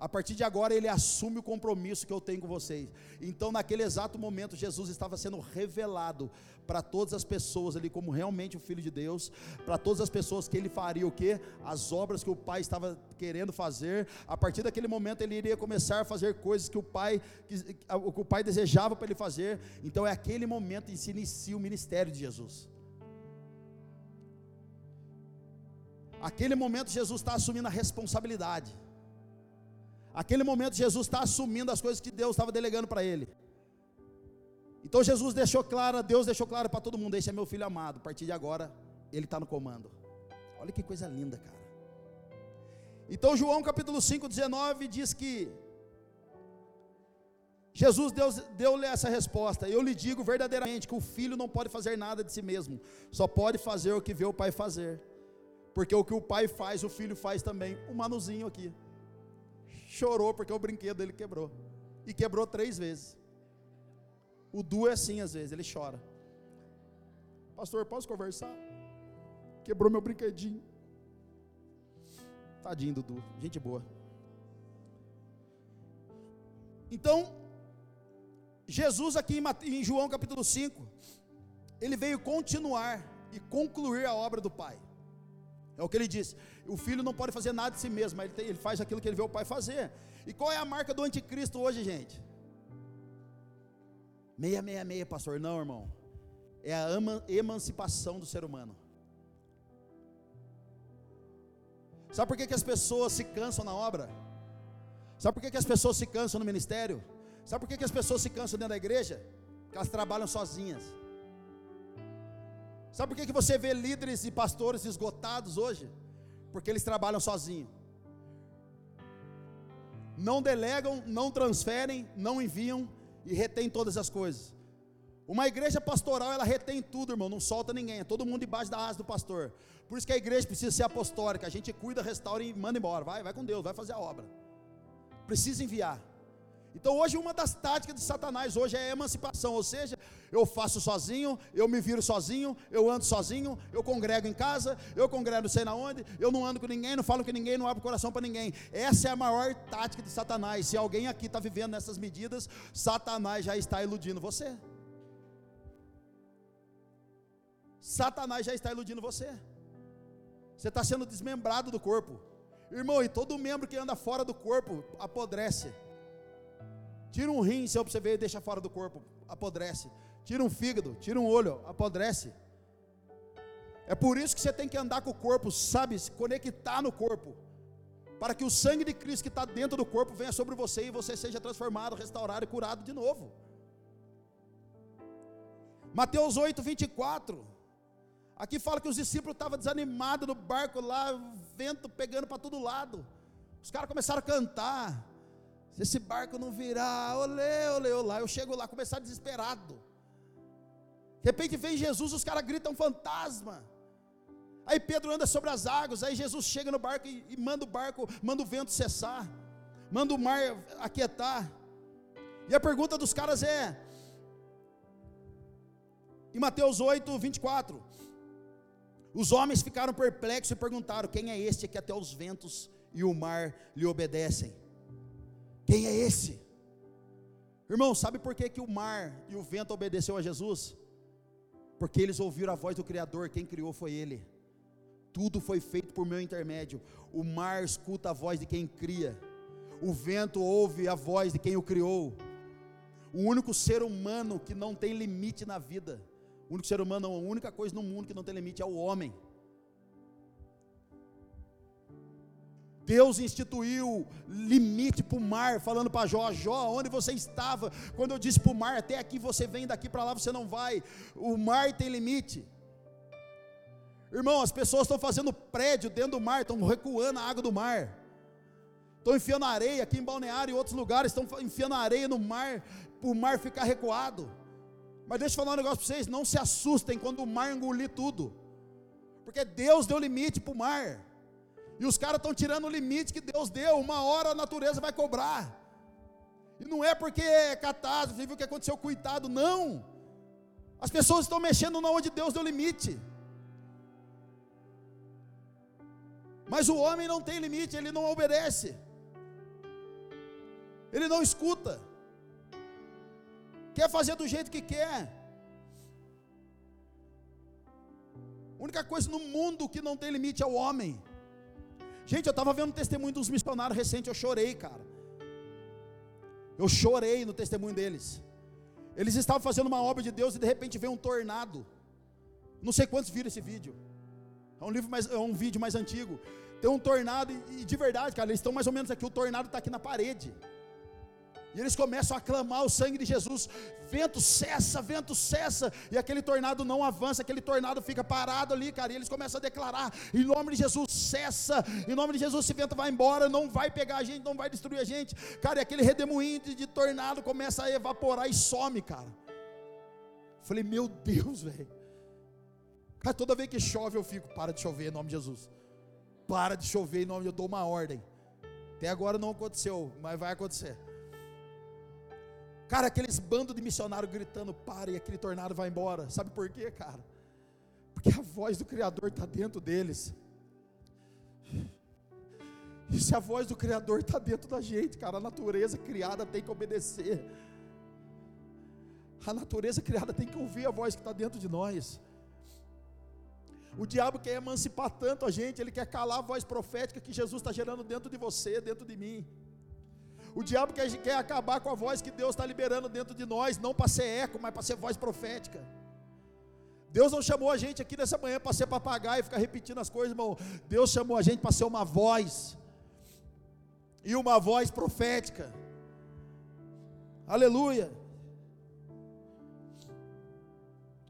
A partir de agora, ele assume o compromisso que eu tenho com vocês. Então, naquele exato momento, Jesus estava sendo revelado para todas as pessoas ali como realmente o Filho de Deus, para todas as pessoas que ele faria o que? As obras que o Pai estava querendo fazer. A partir daquele momento, ele iria começar a fazer coisas que o Pai, que, que o Pai desejava para ele fazer. Então, é aquele momento que se inicia o ministério de Jesus. Aquele momento, Jesus está assumindo a responsabilidade. Aquele momento Jesus está assumindo as coisas que Deus estava delegando para ele. Então Jesus deixou claro, Deus deixou claro para todo mundo: esse é meu filho amado. A partir de agora, ele está no comando. Olha que coisa linda, cara. Então João capítulo 5, 19 diz que Jesus deu-lhe essa resposta. Eu lhe digo verdadeiramente que o filho não pode fazer nada de si mesmo, só pode fazer o que vê o pai fazer. Porque o que o pai faz, o filho faz também. O manuzinho aqui chorou porque o brinquedo dele quebrou. E quebrou três vezes. O Du é assim às vezes, ele chora. Pastor, posso conversar? Quebrou meu brinquedinho. Tadinho do Du, gente boa. Então, Jesus aqui em João capítulo 5, ele veio continuar e concluir a obra do Pai. É o que ele diz. O filho não pode fazer nada de si mesmo, ele, tem, ele faz aquilo que ele vê o pai fazer. E qual é a marca do anticristo hoje, gente? 666, pastor. Não, irmão. É a emancipação do ser humano. Sabe por que, que as pessoas se cansam na obra? Sabe por que, que as pessoas se cansam no ministério? Sabe por que, que as pessoas se cansam dentro da igreja? Porque elas trabalham sozinhas. Sabe por que, que você vê líderes e pastores esgotados hoje? Porque eles trabalham sozinhos. Não delegam, não transferem, não enviam e retém todas as coisas. Uma igreja pastoral, ela retém tudo, irmão, não solta ninguém, é todo mundo debaixo da asa do pastor. Por isso que a igreja precisa ser apostólica, a gente cuida, restaura e manda embora. Vai, vai com Deus, vai fazer a obra. Precisa enviar. Então hoje uma das táticas de Satanás hoje é emancipação, ou seja, eu faço sozinho, eu me viro sozinho, eu ando sozinho, eu congrego em casa, eu congrego não sei na onde, eu não ando com ninguém, não falo com ninguém, não abro coração para ninguém. Essa é a maior tática de Satanás. Se alguém aqui está vivendo nessas medidas, Satanás já está iludindo você. Satanás já está iludindo você. Você está sendo desmembrado do corpo. Irmão, e todo membro que anda fora do corpo apodrece. Tira um rim seu para você ver e deixa fora do corpo, apodrece. Tira um fígado, tira um olho, apodrece. É por isso que você tem que andar com o corpo, sabe, se conectar no corpo, para que o sangue de Cristo que está dentro do corpo venha sobre você e você seja transformado, restaurado e curado de novo. Mateus 8, 24. Aqui fala que os discípulos estavam desanimados no barco lá, vento pegando para todo lado. Os caras começaram a cantar. Se esse barco não virar, olê, olê, olá, eu chego lá, começar desesperado. De repente vem Jesus, os caras gritam fantasma. Aí Pedro anda sobre as águas, aí Jesus chega no barco e, e manda o barco, manda o vento cessar, manda o mar aquietar. E a pergunta dos caras é, em Mateus 8, 24: Os homens ficaram perplexos e perguntaram: Quem é este que até os ventos e o mar lhe obedecem? Quem é esse? Irmão, sabe por que, que o mar e o vento obedeceu a Jesus? Porque eles ouviram a voz do Criador, quem criou foi Ele. Tudo foi feito por meu intermédio. O mar escuta a voz de quem cria. O vento ouve a voz de quem o criou. O único ser humano que não tem limite na vida. O único ser humano, a única coisa no mundo que não tem limite é o homem. Deus instituiu limite para o mar, falando para Jó: Jó, onde você estava? Quando eu disse para o mar, até aqui você vem, daqui para lá você não vai. O mar tem limite. Irmão, as pessoas estão fazendo prédio dentro do mar, estão recuando a água do mar. Estão enfiando areia aqui em Balneário e outros lugares, estão enfiando areia no mar, para o mar ficar recuado. Mas deixa eu falar um negócio para vocês: não se assustem quando o mar engolir tudo, porque Deus deu limite para o mar. E os caras estão tirando o limite que Deus deu. Uma hora a natureza vai cobrar. E não é porque é catástrofe, viu o que aconteceu, coitado, não. As pessoas estão mexendo na onde Deus deu limite. Mas o homem não tem limite, ele não obedece. Ele não escuta. Quer fazer do jeito que quer. A única coisa no mundo que não tem limite é o homem. Gente, eu estava vendo o testemunho dos missionários recentes, eu chorei, cara. Eu chorei no testemunho deles. Eles estavam fazendo uma obra de Deus e de repente veio um tornado. Não sei quantos viram esse vídeo. É um livro mais, é um vídeo mais antigo. Tem um tornado e, e de verdade, cara, eles estão mais ou menos aqui. O tornado está aqui na parede. Eles começam a clamar o sangue de Jesus. Vento cessa, vento cessa. E aquele tornado não avança, aquele tornado fica parado ali, cara. E eles começam a declarar: em nome de Jesus, cessa. Em nome de Jesus, esse vento vai embora, não vai pegar a gente, não vai destruir a gente. Cara, e aquele redemoinho de, de tornado começa a evaporar e some, cara. Falei, meu Deus, velho. Cara, toda vez que chove eu fico, para de chover em nome de Jesus. Para de chover em nome de eu dou uma ordem. Até agora não aconteceu, mas vai acontecer. Cara, aqueles bandos de missionários gritando, para, e aquele tornado vai embora. Sabe por quê, cara? Porque a voz do Criador está dentro deles. E se a voz do Criador está dentro da gente, cara, a natureza criada tem que obedecer. A natureza criada tem que ouvir a voz que está dentro de nós. O diabo quer emancipar tanto a gente, ele quer calar a voz profética que Jesus está gerando dentro de você, dentro de mim. O diabo quer, quer acabar com a voz que Deus está liberando dentro de nós, não para ser eco, mas para ser voz profética. Deus não chamou a gente aqui nessa manhã para ser papagaio e ficar repetindo as coisas, irmão. Deus chamou a gente para ser uma voz, e uma voz profética. Aleluia.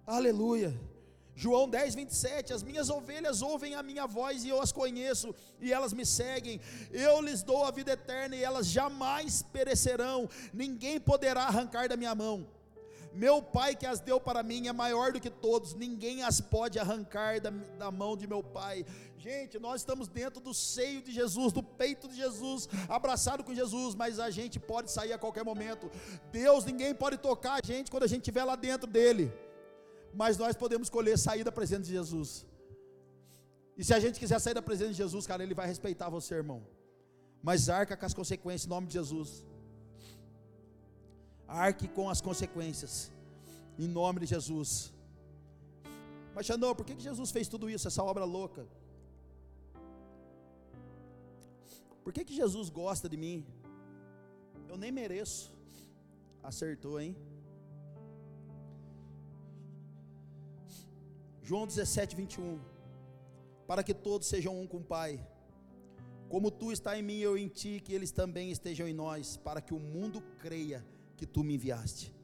Aleluia. João 10, 27, as minhas ovelhas ouvem a minha voz e eu as conheço, e elas me seguem. Eu lhes dou a vida eterna e elas jamais perecerão, ninguém poderá arrancar da minha mão. Meu Pai que as deu para mim é maior do que todos, ninguém as pode arrancar da, da mão de meu Pai. Gente, nós estamos dentro do seio de Jesus, do peito de Jesus, abraçado com Jesus, mas a gente pode sair a qualquer momento. Deus, ninguém pode tocar a gente quando a gente estiver lá dentro dele mas nós podemos escolher sair da presença de Jesus. E se a gente quiser sair da presença de Jesus, cara, Ele vai respeitar você, irmão. Mas arca com as consequências, em nome de Jesus. Arque com as consequências, em nome de Jesus. Mas Xandão, por que Jesus fez tudo isso, essa obra louca? Por que, que Jesus gosta de mim? Eu nem mereço. Acertou, hein? João 17, 21. Para que todos sejam um com o Pai. Como tu está em mim, eu em ti, que eles também estejam em nós, para que o mundo creia que tu me enviaste.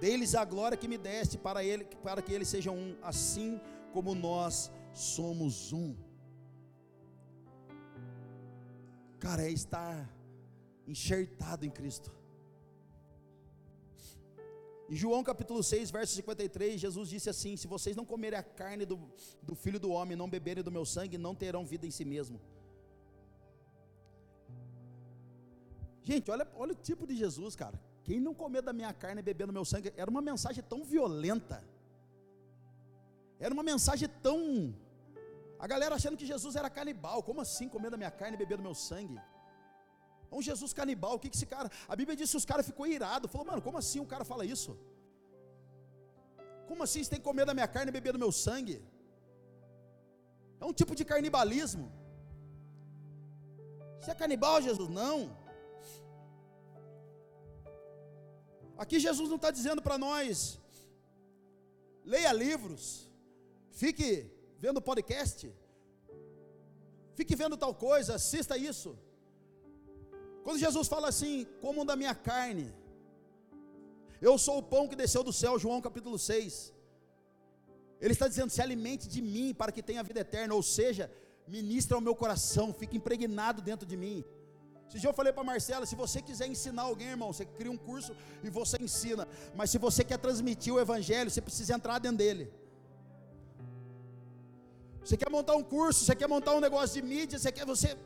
Deles a glória que me deste, para, ele, para que eles sejam um, assim como nós somos um. Cara, é estar enxertado em Cristo. Em João capítulo 6, verso 53, Jesus disse assim: Se vocês não comerem a carne do, do filho do homem, não beberem do meu sangue, não terão vida em si mesmo. Gente, olha, olha o tipo de Jesus, cara. Quem não comer da minha carne e beber do meu sangue, era uma mensagem tão violenta. Era uma mensagem tão. A galera achando que Jesus era canibal. Como assim comer da minha carne e beber do meu sangue? Um Jesus canibal, o que, que esse cara. A Bíblia diz que os caras ficou irado. Falou, mano, como assim o cara fala isso? Como assim você tem que comer da minha carne e beber do meu sangue? É um tipo de carnibalismo. Você é canibal, Jesus? Não. Aqui Jesus não está dizendo para nós, leia livros, fique vendo podcast, fique vendo tal coisa, assista isso. Quando Jesus fala assim, comam da minha carne, eu sou o pão que desceu do céu, João capítulo 6. Ele está dizendo: se alimente de mim para que tenha vida eterna, ou seja, ministra ao meu coração, fique impregnado dentro de mim. Esse dia eu falei para Marcela: se você quiser ensinar alguém, irmão, você cria um curso e você ensina. Mas se você quer transmitir o evangelho, você precisa entrar dentro dele. Você quer montar um curso, você quer montar um negócio de mídia, você quer, você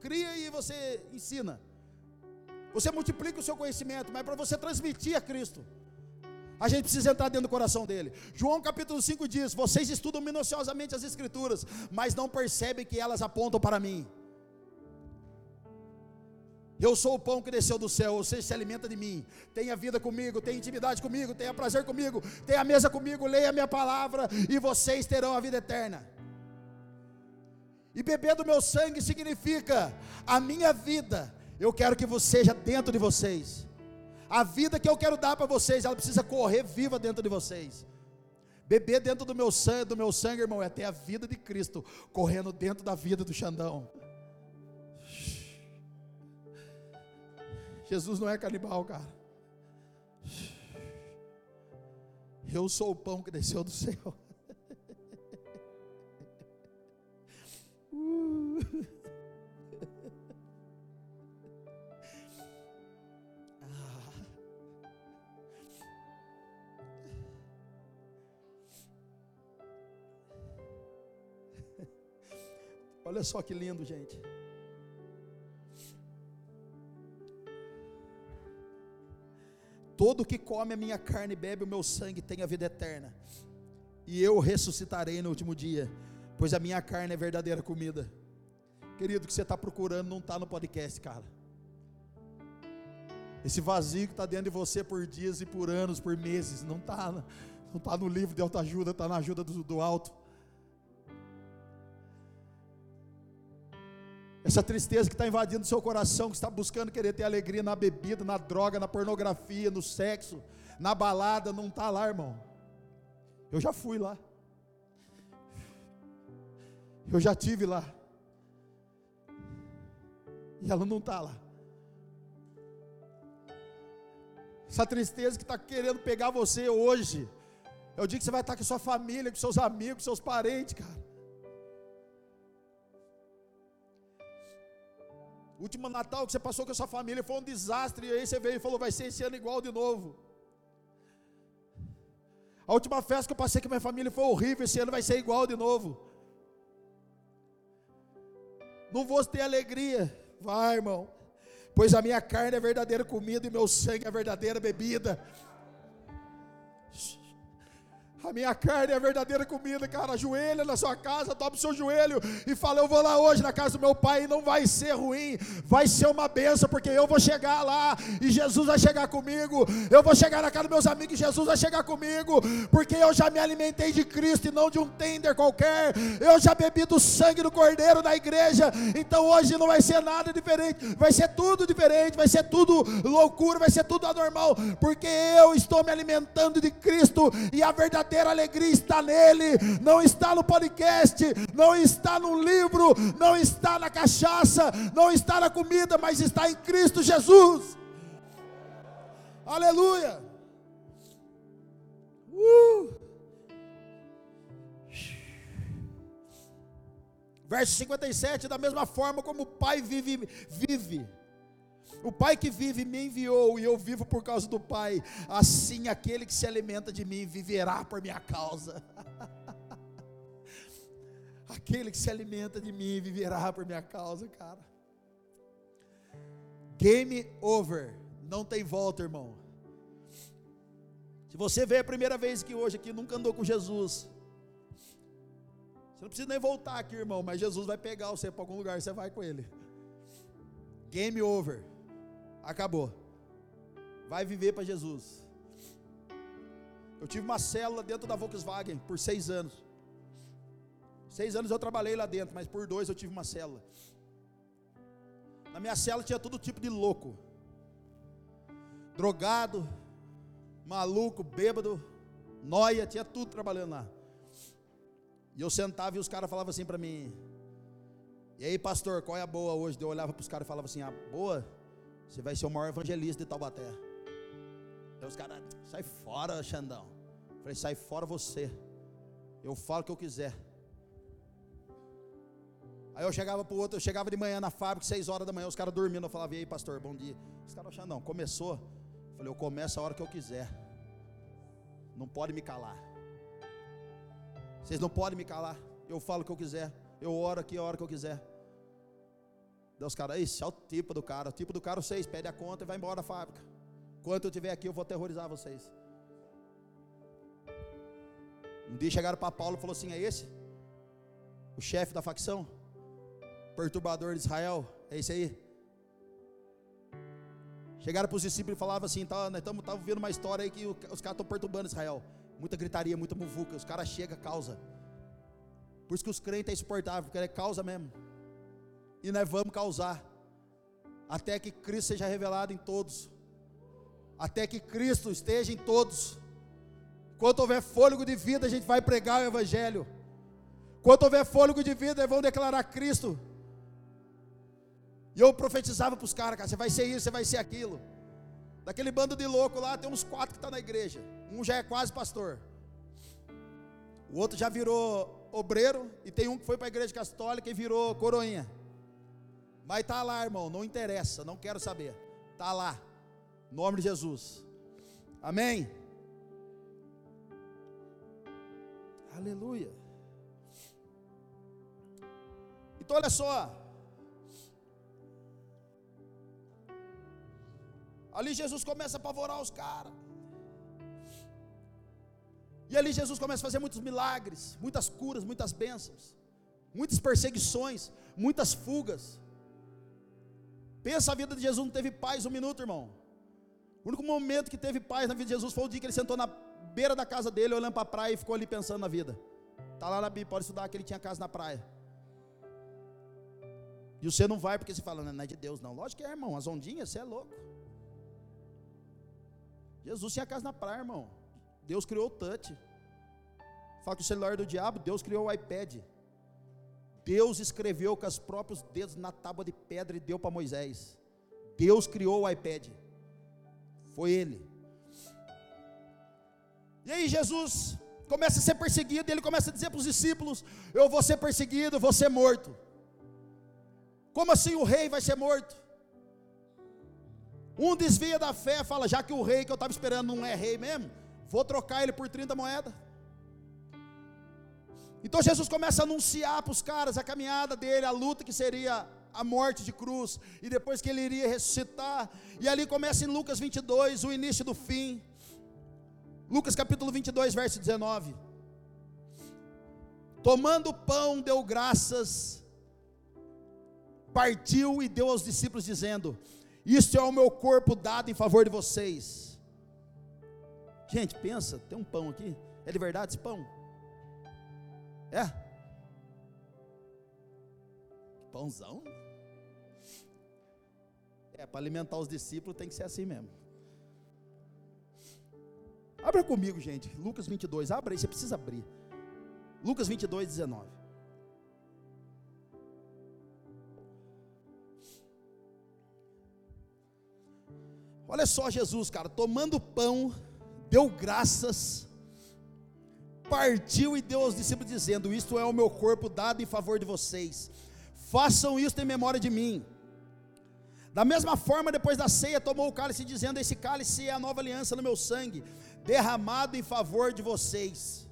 cria e você ensina. Você multiplica o seu conhecimento, mas para você transmitir a Cristo, a gente precisa entrar dentro do coração dele. João capítulo 5 diz: Vocês estudam minuciosamente as Escrituras, mas não percebem que elas apontam para mim. Eu sou o pão que desceu do céu, você se alimenta de mim. Tenha vida comigo, tenha intimidade comigo, tenha prazer comigo, tenha mesa comigo, leia a minha palavra e vocês terão a vida eterna. E beber do meu sangue significa a minha vida. Eu quero que você seja dentro de vocês. A vida que eu quero dar para vocês, ela precisa correr viva dentro de vocês. Beber dentro do meu sangue, do meu sangue, irmão, é ter a vida de Cristo correndo dentro da vida do Xandão. Jesus não é canibal, cara. Eu sou o pão que desceu do céu. Olha só que lindo, gente. Todo que come a minha carne e bebe o meu sangue tem a vida eterna, e eu ressuscitarei no último dia, pois a minha carne é verdadeira comida. Querido, o que você está procurando não está no podcast, cara. Esse vazio que está dentro de você por dias e por anos, por meses, não está não tá no livro de autoajuda, está na ajuda do, do alto. Essa tristeza que está invadindo o seu coração, que está buscando querer ter alegria na bebida, na droga, na pornografia, no sexo, na balada, não está lá, irmão. Eu já fui lá. Eu já tive lá. E ela não está lá. Essa tristeza que está querendo pegar você hoje. É o dia que você vai estar com sua família, com seus amigos, seus parentes, cara. O último Natal que você passou com a sua família foi um desastre, e aí você veio e falou: vai ser esse ano igual de novo. A última festa que eu passei com a minha família foi horrível, esse ano vai ser igual de novo. Não vou ter alegria. Vai, irmão. Pois a minha carne é verdadeira comida e meu sangue é verdadeira bebida. A minha carne é a verdadeira comida, cara. Ajoelha na sua casa, dobra o seu joelho e fala: Eu vou lá hoje na casa do meu pai e não vai ser ruim, vai ser uma benção, porque eu vou chegar lá e Jesus vai chegar comigo. Eu vou chegar na casa dos meus amigos e Jesus vai chegar comigo, porque eu já me alimentei de Cristo e não de um tender qualquer. Eu já bebi do sangue do Cordeiro da igreja. Então hoje não vai ser nada diferente, vai ser tudo diferente, vai ser tudo loucura, vai ser tudo anormal, porque eu estou me alimentando de Cristo e a verdadeira verdadeira alegria está nele, não está no podcast, não está no livro, não está na cachaça, não está na comida, mas está em Cristo Jesus. Aleluia. Uh. Verso 57, da mesma forma como o Pai vive, vive o Pai que vive me enviou e eu vivo por causa do Pai. Assim aquele que se alimenta de mim viverá por minha causa. aquele que se alimenta de mim viverá por minha causa, cara. Game over. Não tem volta, irmão. Se você veio a primeira vez que hoje aqui, nunca andou com Jesus. Você não precisa nem voltar aqui, irmão, mas Jesus vai pegar você para algum lugar, você vai com ele. Game over acabou. Vai viver para Jesus. Eu tive uma célula dentro da Volkswagen por seis anos. Seis anos eu trabalhei lá dentro, mas por dois eu tive uma célula. Na minha célula tinha todo tipo de louco: drogado, maluco, bêbado, noia, tinha tudo trabalhando lá. E eu sentava e os caras falavam assim para mim: E aí, pastor, qual é a boa hoje? Eu olhava para os caras e falava assim: A boa você vai ser o maior evangelista de Taubaté. Aí os caras, sai fora, Xandão. Eu falei, sai fora você. Eu falo o que eu quiser. Aí eu chegava para o outro, eu chegava de manhã na fábrica, seis horas da manhã, os caras dormindo. Eu falava, e aí, pastor, bom dia. Os caras, Xandão, começou. Eu falei, eu começo a hora que eu quiser. Não pode me calar. Vocês não podem me calar. Eu falo o que eu quiser. Eu oro aqui a hora que eu quiser. Deus, cara, esse é o tipo do cara. O tipo do cara, vocês pede a conta e vai embora da fábrica. Enquanto eu estiver aqui, eu vou aterrorizar vocês. Um dia chegaram para Paulo e falou assim: é esse? O chefe da facção? Perturbador de Israel? É esse aí? Chegaram para os discípulos e falavam assim: tá, nós estamos vendo uma história aí que os caras estão perturbando Israel. Muita gritaria, muita muvuca. Os caras chegam, causa. Por isso que os crentes é insuportável, porque é causa mesmo. E nós vamos causar. Até que Cristo seja revelado em todos. Até que Cristo esteja em todos. Enquanto houver fôlego de vida, a gente vai pregar o Evangelho. Enquanto houver fôlego de vida, eles vão declarar Cristo. E eu profetizava para os caras, cara, você vai ser isso, você vai ser aquilo. Daquele bando de louco lá, tem uns quatro que estão tá na igreja. Um já é quase pastor. O outro já virou obreiro. E tem um que foi para a igreja católica e virou coroinha. Mas está lá, irmão, não interessa, não quero saber. Está lá. Em nome de Jesus. Amém. Aleluia. Então olha só. Ali Jesus começa a apavorar os caras. E ali Jesus começa a fazer muitos milagres, muitas curas, muitas bênçãos, muitas perseguições, muitas fugas. Pensa a vida de Jesus não teve paz um minuto, irmão. O único momento que teve paz na vida de Jesus foi o dia que ele sentou na beira da casa dele, olhando para a praia e ficou ali pensando na vida. Está lá na Bíblia, pode estudar que ele tinha casa na praia. E você não vai porque você fala, não é de Deus, não. Lógico que é, irmão. As ondinhas, você é louco. Jesus tinha casa na praia, irmão. Deus criou o touch. Fala que o celular do diabo, Deus criou o iPad. Deus escreveu com os próprios dedos na tábua de pedra e deu para Moisés. Deus criou o iPad. Foi ele. E aí Jesus começa a ser perseguido, e ele começa a dizer para os discípulos: Eu vou ser perseguido, vou ser morto. Como assim o rei vai ser morto? Um desvia da fé, fala, já que o rei que eu estava esperando não é rei mesmo, vou trocar ele por 30 moedas. Então Jesus começa a anunciar para os caras a caminhada dele, a luta que seria a morte de cruz, e depois que ele iria ressuscitar, e ali começa em Lucas 22, o início do fim. Lucas capítulo 22, verso 19. Tomando o pão, deu graças, partiu e deu aos discípulos, dizendo: isso é o meu corpo dado em favor de vocês. Gente, pensa, tem um pão aqui. É de verdade esse pão? É? Pãozão? É, para alimentar os discípulos tem que ser assim mesmo. Abra comigo, gente. Lucas 22. Abra aí, você precisa abrir. Lucas 22, 19. Olha só Jesus, cara, tomando pão, deu graças, partiu e deu aos discípulos, dizendo: Isto é o meu corpo dado em favor de vocês, façam isto em memória de mim. Da mesma forma, depois da ceia, tomou o cálice, dizendo: Esse cálice é a nova aliança no meu sangue, derramado em favor de vocês.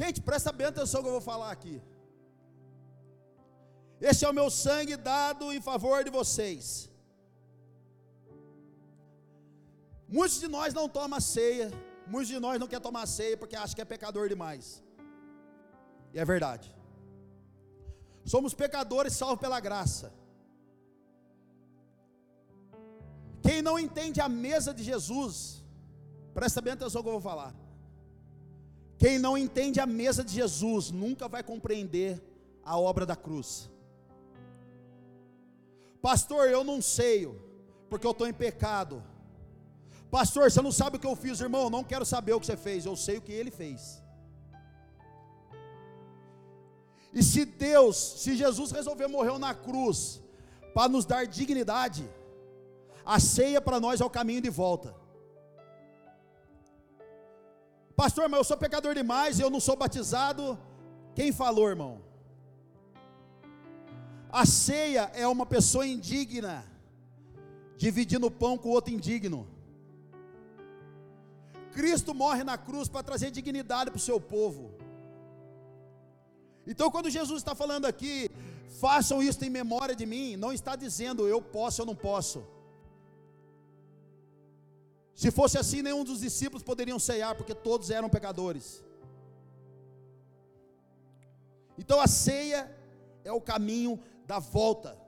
Gente, presta bem atenção que eu vou falar aqui. Esse é o meu sangue dado em favor de vocês. Muitos de nós não tomam ceia, muitos de nós não quer tomar ceia porque acham que é pecador demais. E é verdade. Somos pecadores salvos pela graça. Quem não entende a mesa de Jesus, presta bem atenção que eu vou falar. Quem não entende a mesa de Jesus nunca vai compreender a obra da cruz. Pastor, eu não sei, porque eu estou em pecado. Pastor, você não sabe o que eu fiz, irmão? Eu não quero saber o que você fez, eu sei o que ele fez. E se Deus, se Jesus resolver morrer na cruz para nos dar dignidade, a ceia para nós é o caminho de volta. Pastor, mas eu sou pecador demais, eu não sou batizado. Quem falou, irmão? A ceia é uma pessoa indigna dividindo o pão com o outro indigno. Cristo morre na cruz para trazer dignidade para o seu povo. Então, quando Jesus está falando aqui, façam isso em memória de mim, não está dizendo eu posso ou não posso. Se fosse assim, nenhum dos discípulos poderiam ceiar, porque todos eram pecadores. Então a ceia é o caminho da volta.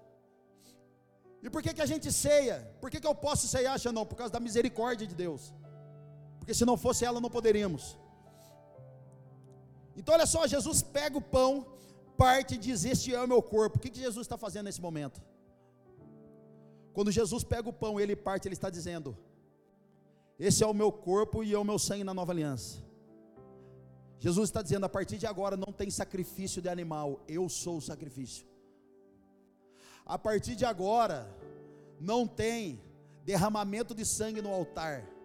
E por que, que a gente ceia? Por que, que eu posso ceiar, Xandão? Por causa da misericórdia de Deus. Porque se não fosse ela, não poderíamos. Então olha só, Jesus pega o pão, parte e diz: Este é o meu corpo. O que, que Jesus está fazendo nesse momento? Quando Jesus pega o pão ele parte, ele está dizendo: Esse é o meu corpo e é o meu sangue na nova aliança. Jesus está dizendo: a partir de agora não tem sacrifício de animal, eu sou o sacrifício. A partir de agora não tem derramamento de sangue no altar.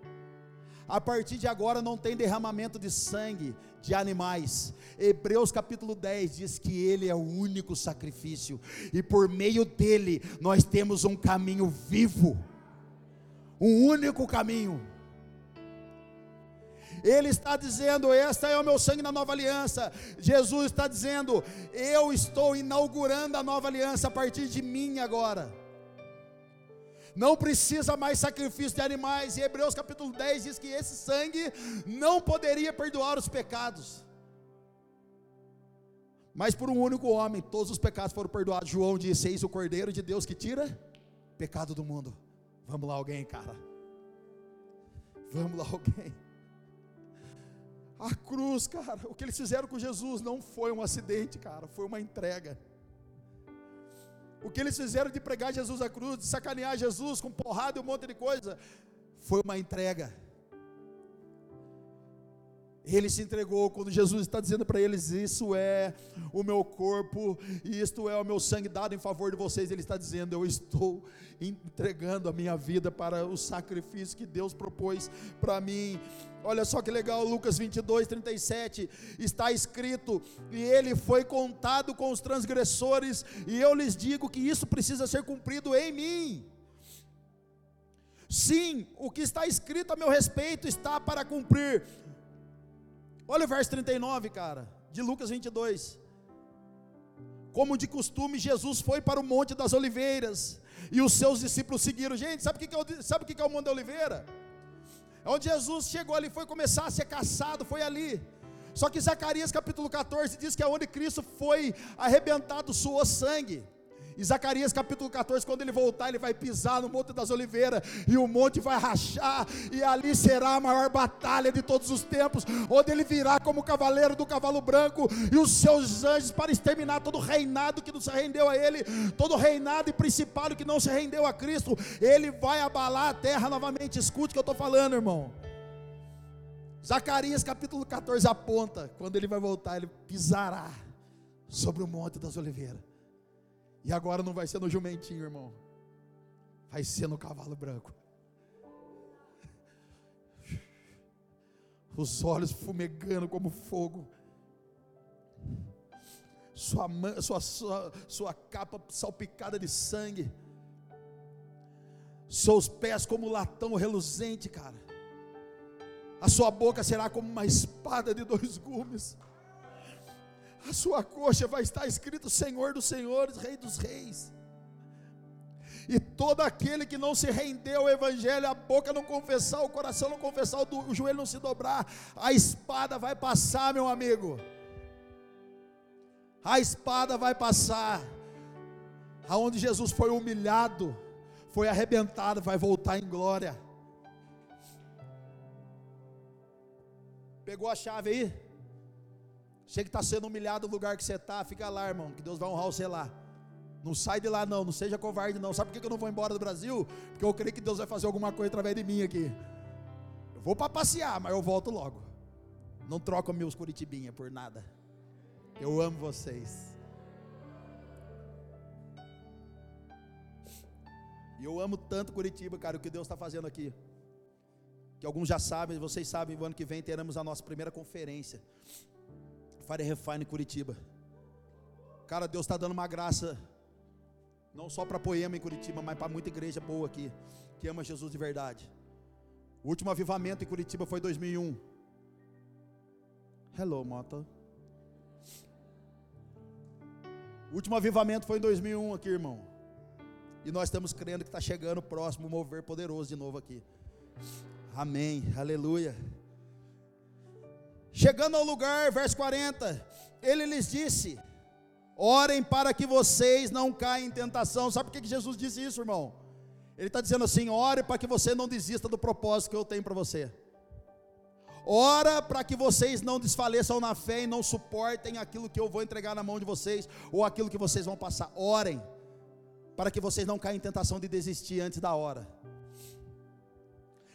A partir de agora não tem derramamento de sangue de animais. Hebreus capítulo 10 diz que ele é o único sacrifício e por meio dele nós temos um caminho vivo. Um único caminho. Ele está dizendo: Esta é o meu sangue na nova aliança. Jesus está dizendo: Eu estou inaugurando a nova aliança a partir de mim agora. Não precisa mais sacrifício de animais. E Hebreus capítulo 10 diz que esse sangue não poderia perdoar os pecados. Mas por um único homem, todos os pecados foram perdoados. João disse: Eis o Cordeiro de Deus que tira pecado do mundo. Vamos lá, alguém, cara. Vamos lá, alguém. A cruz, cara, o que eles fizeram com Jesus não foi um acidente, cara, foi uma entrega. O que eles fizeram de pregar Jesus à cruz, de sacanear Jesus com porrada e um monte de coisa, foi uma entrega. Ele se entregou quando Jesus está dizendo para eles: Isso é o meu corpo e isto é o meu sangue dado em favor de vocês. Ele está dizendo: Eu estou entregando a minha vida para o sacrifício que Deus propôs para mim. Olha só que legal, Lucas 22, 37, está escrito: E ele foi contado com os transgressores, e eu lhes digo que isso precisa ser cumprido em mim. Sim, o que está escrito a meu respeito está para cumprir. Olha o verso 39, cara, de Lucas 22. Como de costume, Jesus foi para o Monte das Oliveiras e os seus discípulos seguiram. Gente, sabe o que, é, sabe o que é o Monte da Oliveira? É onde Jesus chegou ali, foi começar a ser caçado, foi ali. Só que Zacarias capítulo 14 diz que é onde Cristo foi arrebentado, suou sangue. Em Zacarias capítulo 14, quando ele voltar, ele vai pisar no Monte das Oliveiras, e o monte vai rachar, e ali será a maior batalha de todos os tempos, onde ele virá como cavaleiro do cavalo branco, e os seus anjos para exterminar todo reinado que não se rendeu a ele, todo reinado e principado que não se rendeu a Cristo, ele vai abalar a terra novamente. Escute o que eu estou falando, irmão. Zacarias capítulo 14 aponta, quando ele vai voltar, ele pisará sobre o Monte das Oliveiras. E agora não vai ser no jumentinho, irmão. Vai ser no cavalo branco. Os olhos fumegando como fogo. Sua, sua, sua, sua capa salpicada de sangue. Seus pés como latão reluzente, cara. A sua boca será como uma espada de dois gumes a sua coxa vai estar escrito Senhor dos Senhores, Rei dos Reis. E todo aquele que não se rendeu ao Evangelho, a boca não confessar, o coração não confessar, o joelho não se dobrar, a espada vai passar, meu amigo. A espada vai passar. Aonde Jesus foi humilhado, foi arrebentado, vai voltar em glória. Pegou a chave aí? Você que está sendo humilhado no lugar que você está, fica lá, irmão, que Deus vai honrar você lá. Não sai de lá, não, não seja covarde, não. Sabe por que eu não vou embora do Brasil? Porque eu creio que Deus vai fazer alguma coisa através de mim aqui. Eu vou para passear, mas eu volto logo. Não troco meus Curitibinha por nada. Eu amo vocês. E eu amo tanto Curitiba, cara, o que Deus está fazendo aqui. Que alguns já sabem, vocês sabem, o ano que vem teremos a nossa primeira conferência. Fire Refine Curitiba. Cara, Deus está dando uma graça, não só para Poema em Curitiba, mas para muita igreja boa aqui, que ama Jesus de verdade. O último avivamento em Curitiba foi 2001. Hello, moto. O último avivamento foi em 2001 aqui, irmão. E nós estamos crendo que está chegando o próximo mover poderoso de novo aqui. Amém, aleluia. Chegando ao lugar, verso 40, ele lhes disse: Orem para que vocês não caem em tentação. Sabe por que Jesus disse isso, irmão? Ele está dizendo assim: ore para que você não desista do propósito que eu tenho para você. Ora para que vocês não desfaleçam na fé e não suportem aquilo que eu vou entregar na mão de vocês ou aquilo que vocês vão passar. Orem para que vocês não caiam em tentação de desistir antes da hora.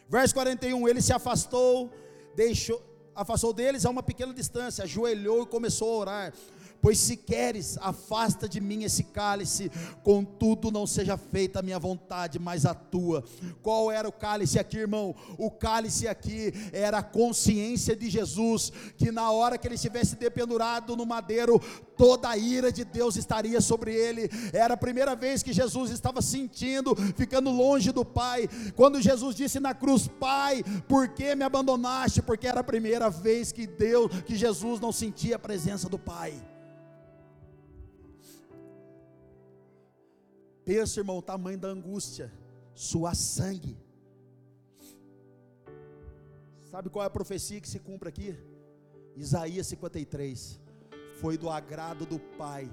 Verso 41, ele se afastou, deixou, afastou deles a uma pequena distância, ajoelhou e começou a orar. Pois se queres, afasta de mim esse cálice, contudo não seja feita a minha vontade, mas a tua. Qual era o cálice aqui, irmão? O cálice aqui era a consciência de Jesus, que na hora que ele estivesse dependurado no madeiro, toda a ira de Deus estaria sobre ele. Era a primeira vez que Jesus estava sentindo, ficando longe do Pai. Quando Jesus disse na cruz: Pai, por que me abandonaste? Porque era a primeira vez que Deus, que Jesus não sentia a presença do Pai. Pensa, irmão, o tamanho da angústia, suar sangue. Sabe qual é a profecia que se cumpre aqui? Isaías 53. Foi do agrado do pai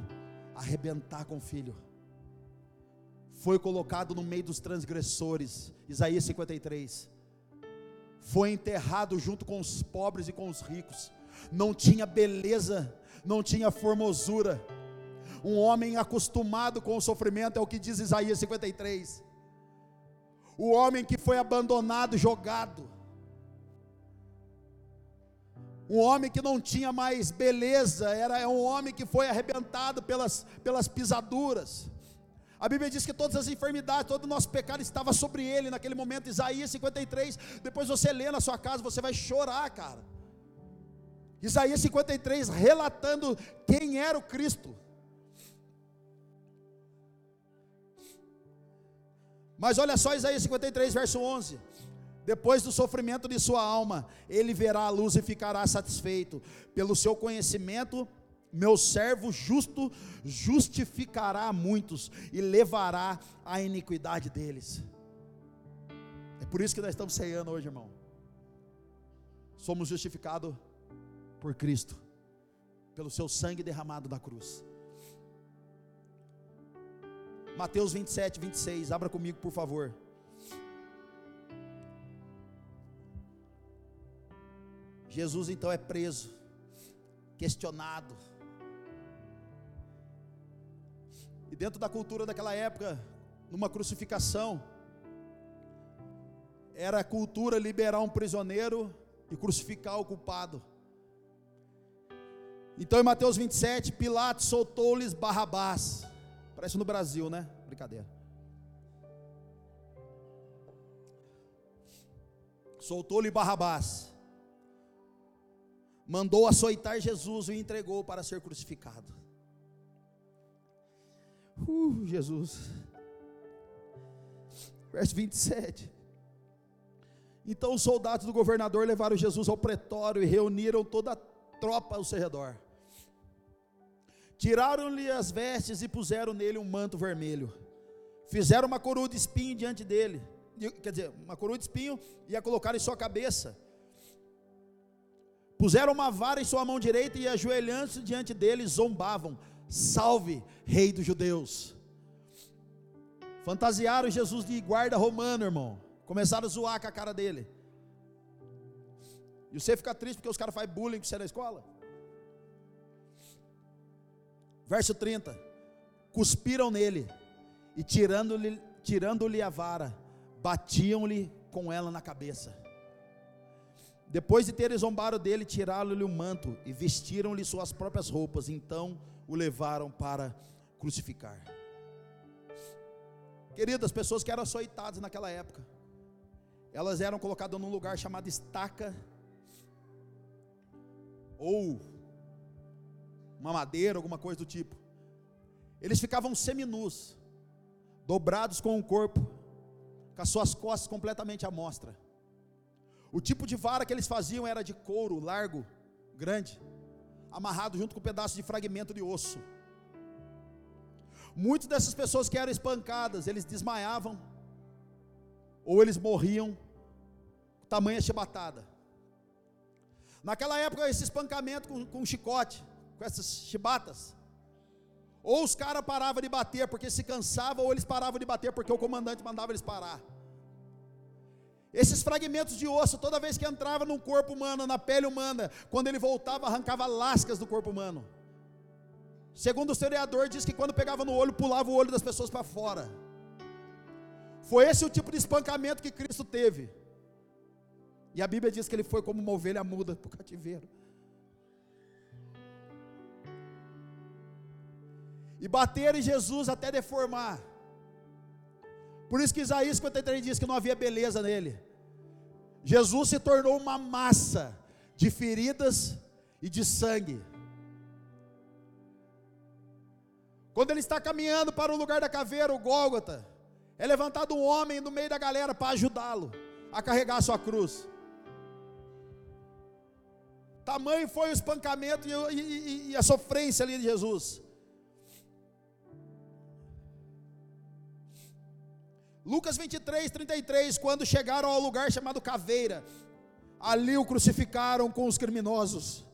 arrebentar com o filho. Foi colocado no meio dos transgressores. Isaías 53. Foi enterrado junto com os pobres e com os ricos. Não tinha beleza, não tinha formosura um homem acostumado com o sofrimento, é o que diz Isaías 53. O homem que foi abandonado, jogado. Um homem que não tinha mais beleza, era um homem que foi arrebentado pelas, pelas pisaduras. A Bíblia diz que todas as enfermidades, todo o nosso pecado estava sobre ele naquele momento, Isaías 53. Depois você lê na sua casa, você vai chorar, cara. Isaías 53 relatando quem era o Cristo. Mas olha só Isaías 53, verso 11. Depois do sofrimento de sua alma, ele verá a luz e ficará satisfeito. Pelo seu conhecimento, meu servo justo justificará muitos e levará a iniquidade deles. É por isso que nós estamos ceando hoje, irmão. Somos justificados por Cristo, pelo seu sangue derramado da cruz. Mateus 27, 26. Abra comigo, por favor. Jesus então é preso, questionado. E dentro da cultura daquela época, numa crucificação, era a cultura liberar um prisioneiro e crucificar o culpado. Então em Mateus 27, Pilatos soltou-lhes Barrabás Parece no Brasil, né? Brincadeira. Soltou-lhe Barrabás. Mandou açoitar Jesus e o entregou para ser crucificado. Uh, Jesus. Verso 27. Então os soldados do governador levaram Jesus ao pretório e reuniram toda a tropa ao seu redor. Tiraram-lhe as vestes e puseram nele um manto vermelho. Fizeram uma coroa de espinho diante dele. Quer dizer, uma coroa de espinho e a colocaram em sua cabeça. Puseram uma vara em sua mão direita e ajoelhando-se diante dele, zombavam: Salve, Rei dos Judeus. Fantasiaram Jesus de guarda romano, irmão. Começaram a zoar com a cara dele. E você fica triste porque os caras fazem bullying com você na escola? Verso 30. Cuspiram nele e tirando-lhe tirando a vara, batiam-lhe com ela na cabeça. Depois de terem zombado dele, tiraram-lhe o manto e vestiram-lhe suas próprias roupas. Então o levaram para crucificar. Queridas, as pessoas que eram açoitadas naquela época, elas eram colocadas num lugar chamado estaca, ou uma madeira, alguma coisa do tipo. Eles ficavam seminus, dobrados com o corpo, com as suas costas completamente à mostra. O tipo de vara que eles faziam era de couro largo, grande, amarrado junto com um pedaço de fragmento de osso. Muitas dessas pessoas que eram espancadas, eles desmaiavam, ou eles morriam, tamanha chibatada. Naquela época, esse espancamento com, com chicote, com essas chibatas, ou os caras paravam de bater porque se cansavam, ou eles paravam de bater porque o comandante mandava eles parar. Esses fragmentos de osso, toda vez que entrava num corpo humano, na pele humana, quando ele voltava, arrancava lascas do corpo humano. Segundo o historiador, diz que quando pegava no olho, pulava o olho das pessoas para fora. Foi esse o tipo de espancamento que Cristo teve. E a Bíblia diz que ele foi como uma ovelha muda para o cativeiro. E bateram em Jesus até deformar. Por isso que Isaías 53 diz que não havia beleza nele. Jesus se tornou uma massa de feridas e de sangue. Quando ele está caminhando para o lugar da caveira, o Gólgota, é levantado um homem no meio da galera para ajudá-lo a carregar a sua cruz. Tamanho foi o espancamento e, e, e a sofrência ali de Jesus. Lucas 23, 33, quando chegaram ao lugar chamado Caveira, ali o crucificaram com os criminosos.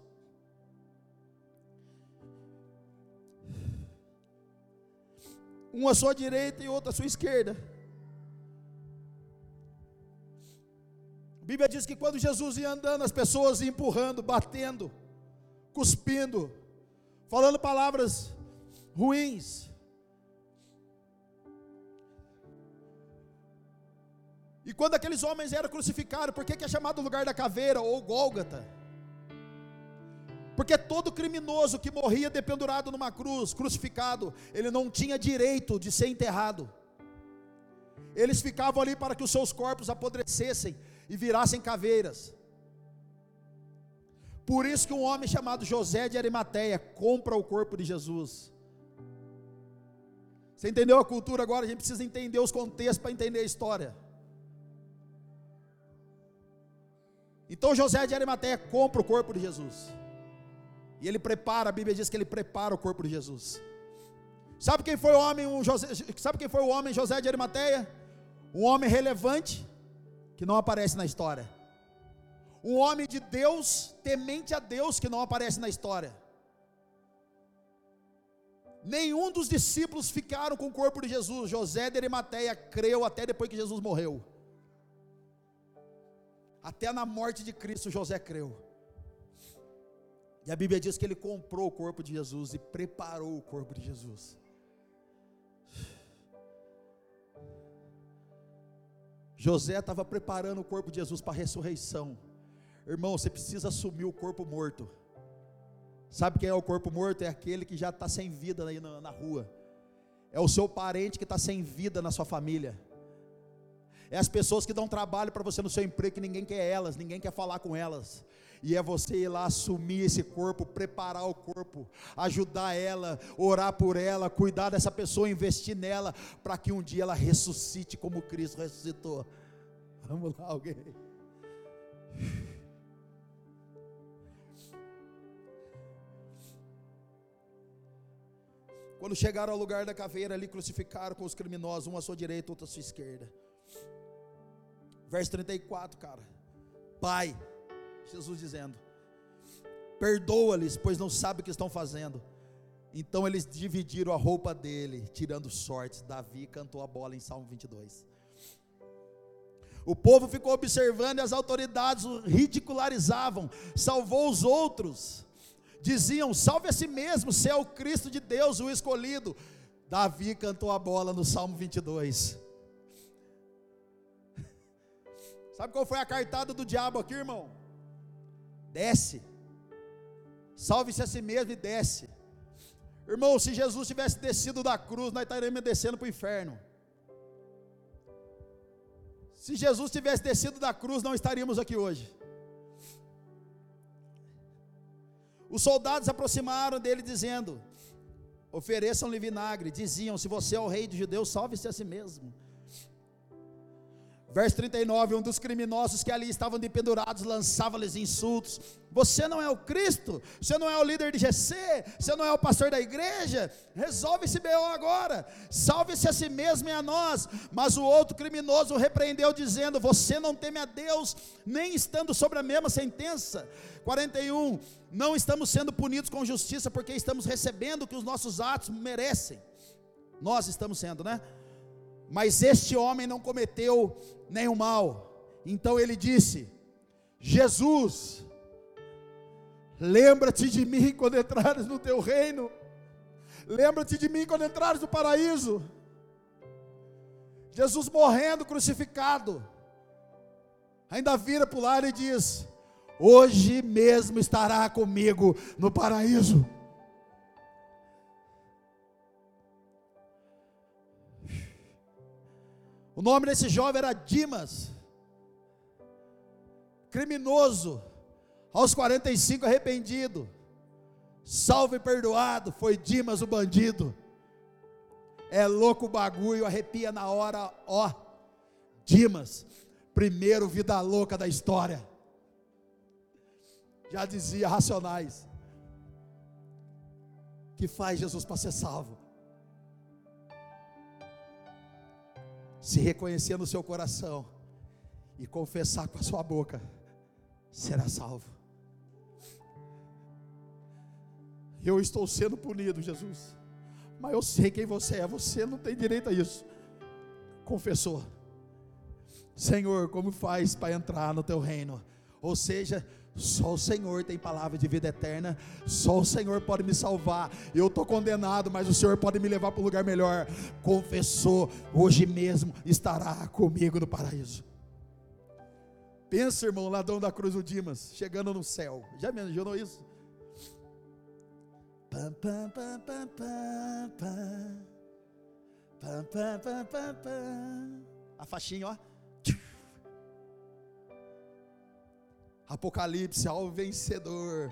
Um à sua direita e outro à sua esquerda. A Bíblia diz que quando Jesus ia andando, as pessoas iam empurrando, batendo, cuspindo, falando palavras ruins. E quando aqueles homens eram crucificados, por que, é chamado lugar da caveira ou Gólgata? Porque todo criminoso que morria dependurado numa cruz, crucificado, ele não tinha direito de ser enterrado. Eles ficavam ali para que os seus corpos apodrecessem e virassem caveiras. Por isso que um homem chamado José de Arimateia compra o corpo de Jesus. Você entendeu a cultura agora? A gente precisa entender os contextos para entender a história. Então José de Arimateia compra o corpo de Jesus. E ele prepara, a Bíblia diz que ele prepara o corpo de Jesus. Sabe quem foi o homem, José, sabe quem foi o homem José de Arimateia? Um homem relevante que não aparece na história. Um homem de Deus, temente a Deus que não aparece na história. Nenhum dos discípulos ficaram com o corpo de Jesus. José de Arimateia creu até depois que Jesus morreu. Até na morte de Cristo José creu. E a Bíblia diz que ele comprou o corpo de Jesus e preparou o corpo de Jesus. José estava preparando o corpo de Jesus para a ressurreição. Irmão, você precisa assumir o corpo morto. Sabe quem é o corpo morto? É aquele que já está sem vida aí na, na rua. É o seu parente que está sem vida na sua família. É as pessoas que dão trabalho para você no seu emprego que ninguém quer elas, ninguém quer falar com elas. E é você ir lá assumir esse corpo, preparar o corpo, ajudar ela, orar por ela, cuidar dessa pessoa, investir nela, para que um dia ela ressuscite como Cristo ressuscitou. Vamos lá, alguém. Quando chegaram ao lugar da caveira, ali crucificaram com os criminosos, um à sua direita, outro à sua esquerda. Verso 34, cara. Pai, Jesus dizendo: Perdoa-lhes, pois não sabem o que estão fazendo. Então eles dividiram a roupa dele, tirando sortes. Davi cantou a bola em Salmo 22. O povo ficou observando e as autoridades o ridicularizavam. Salvou os outros. Diziam: Salve a si mesmo, se é o Cristo de Deus, o escolhido. Davi cantou a bola no Salmo 22. Sabe qual foi a cartada do diabo aqui, irmão? Desce. Salve-se a si mesmo e desce. Irmão, se Jesus tivesse descido da cruz, nós estaríamos descendo para o inferno. Se Jesus tivesse descido da cruz, não estaríamos aqui hoje. Os soldados aproximaram dele, dizendo: Ofereçam-lhe vinagre. Diziam: Se você é o rei dos judeus, salve-se a si mesmo. Verso 39, um dos criminosos que ali estavam dependurados lançava-lhes insultos. Você não é o Cristo? Você não é o líder de GC? Você não é o pastor da igreja? Resolve esse BO agora. Salve-se a si mesmo e a nós. Mas o outro criminoso repreendeu, dizendo: Você não teme a Deus, nem estando sobre a mesma sentença. 41. Não estamos sendo punidos com justiça, porque estamos recebendo o que os nossos atos merecem. Nós estamos sendo, né? Mas este homem não cometeu nenhum mal. Então ele disse: Jesus, lembra-te de mim quando entrares no teu reino. Lembra-te de mim quando entrares no paraíso. Jesus morrendo crucificado. Ainda vira para o lado e diz: Hoje mesmo estará comigo no paraíso. O nome desse jovem era Dimas, criminoso, aos 45 arrependido, salvo e perdoado, foi Dimas o bandido. É louco o bagulho, arrepia na hora, ó. Dimas, primeiro vida louca da história. Já dizia Racionais. Que faz Jesus para ser salvo? Se reconhecer no seu coração e confessar com a sua boca, será salvo. Eu estou sendo punido, Jesus, mas eu sei quem você é, você não tem direito a isso. Confessou, Senhor, como faz para entrar no teu reino? Ou seja, só o Senhor tem palavra de vida eterna. Só o Senhor pode me salvar. Eu estou condenado, mas o Senhor pode me levar para um lugar melhor. Confessou, hoje mesmo estará comigo no paraíso. Pensa, irmão, ladrão da cruz do Dimas, chegando no céu. Já me imaginou isso? A faixinha, ó. Apocalipse ao vencedor,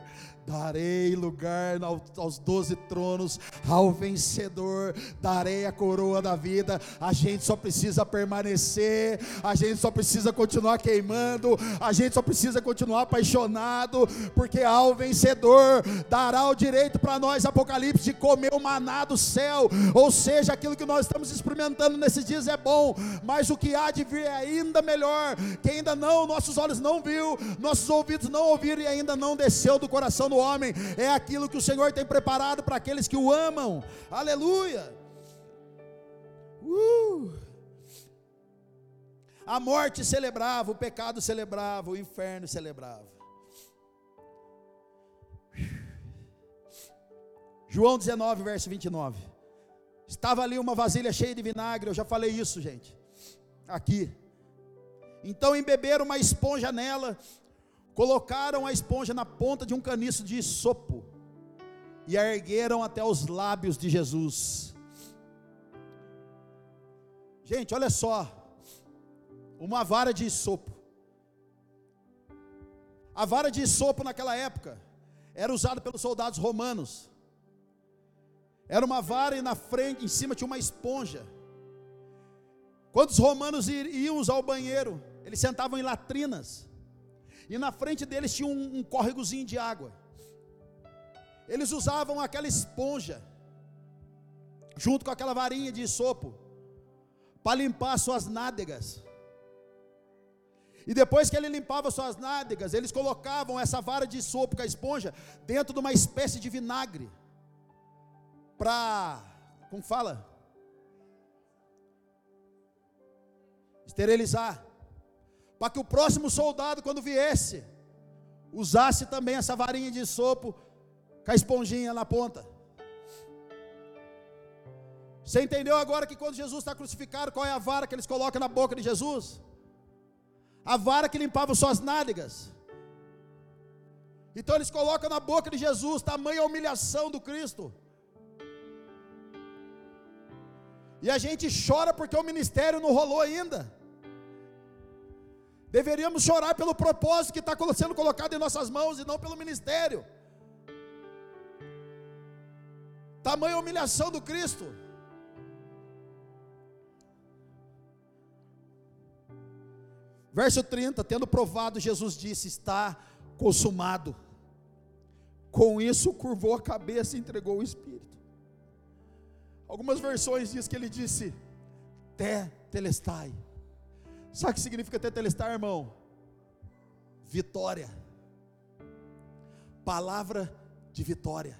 darei lugar aos doze tronos, ao vencedor, darei a coroa da vida. A gente só precisa permanecer, a gente só precisa continuar queimando, a gente só precisa continuar apaixonado, porque ao vencedor dará o direito para nós, Apocalipse, de comer o maná do céu, ou seja, aquilo que nós estamos experimentando nesses dias é bom, mas o que há de vir é ainda melhor, que ainda não, nossos olhos não viu, nossos ouvidos não ouviram e ainda não desceu do coração homem, é aquilo que o Senhor tem preparado para aqueles que o amam. Aleluia! Uh! A morte celebrava, o pecado celebrava, o inferno celebrava. João 19, verso 29. Estava ali uma vasilha cheia de vinagre, eu já falei isso, gente. Aqui. Então embeberam uma esponja nela Colocaram a esponja na ponta de um caniço de sopo e a ergueram até os lábios de Jesus. Gente, olha só, uma vara de sopo. A vara de sopo naquela época era usada pelos soldados romanos. Era uma vara e na frente, em cima tinha uma esponja. Quando os romanos iam usar o banheiro, eles sentavam em latrinas e na frente deles tinha um, um córregozinho de água. Eles usavam aquela esponja, junto com aquela varinha de sopo, para limpar suas nádegas. E depois que ele limpava suas nádegas, eles colocavam essa vara de sopo com a esponja dentro de uma espécie de vinagre. Para, como fala? Esterilizar para que o próximo soldado, quando viesse, usasse também essa varinha de sopo com a esponjinha na ponta. Você entendeu agora que quando Jesus está crucificado, qual é a vara que eles colocam na boca de Jesus? A vara que limpava suas nádegas. Então eles colocam na boca de Jesus, tamanha humilhação do Cristo. E a gente chora porque o ministério não rolou ainda. Deveríamos chorar pelo propósito que está sendo colocado em nossas mãos e não pelo ministério. Tamanha humilhação do Cristo. Verso 30, tendo provado, Jesus disse: Está consumado. Com isso, curvou a cabeça e entregou o Espírito. Algumas versões diz que ele disse: Te telestai. Sabe o que significa te telestai, irmão? Vitória. Palavra de vitória.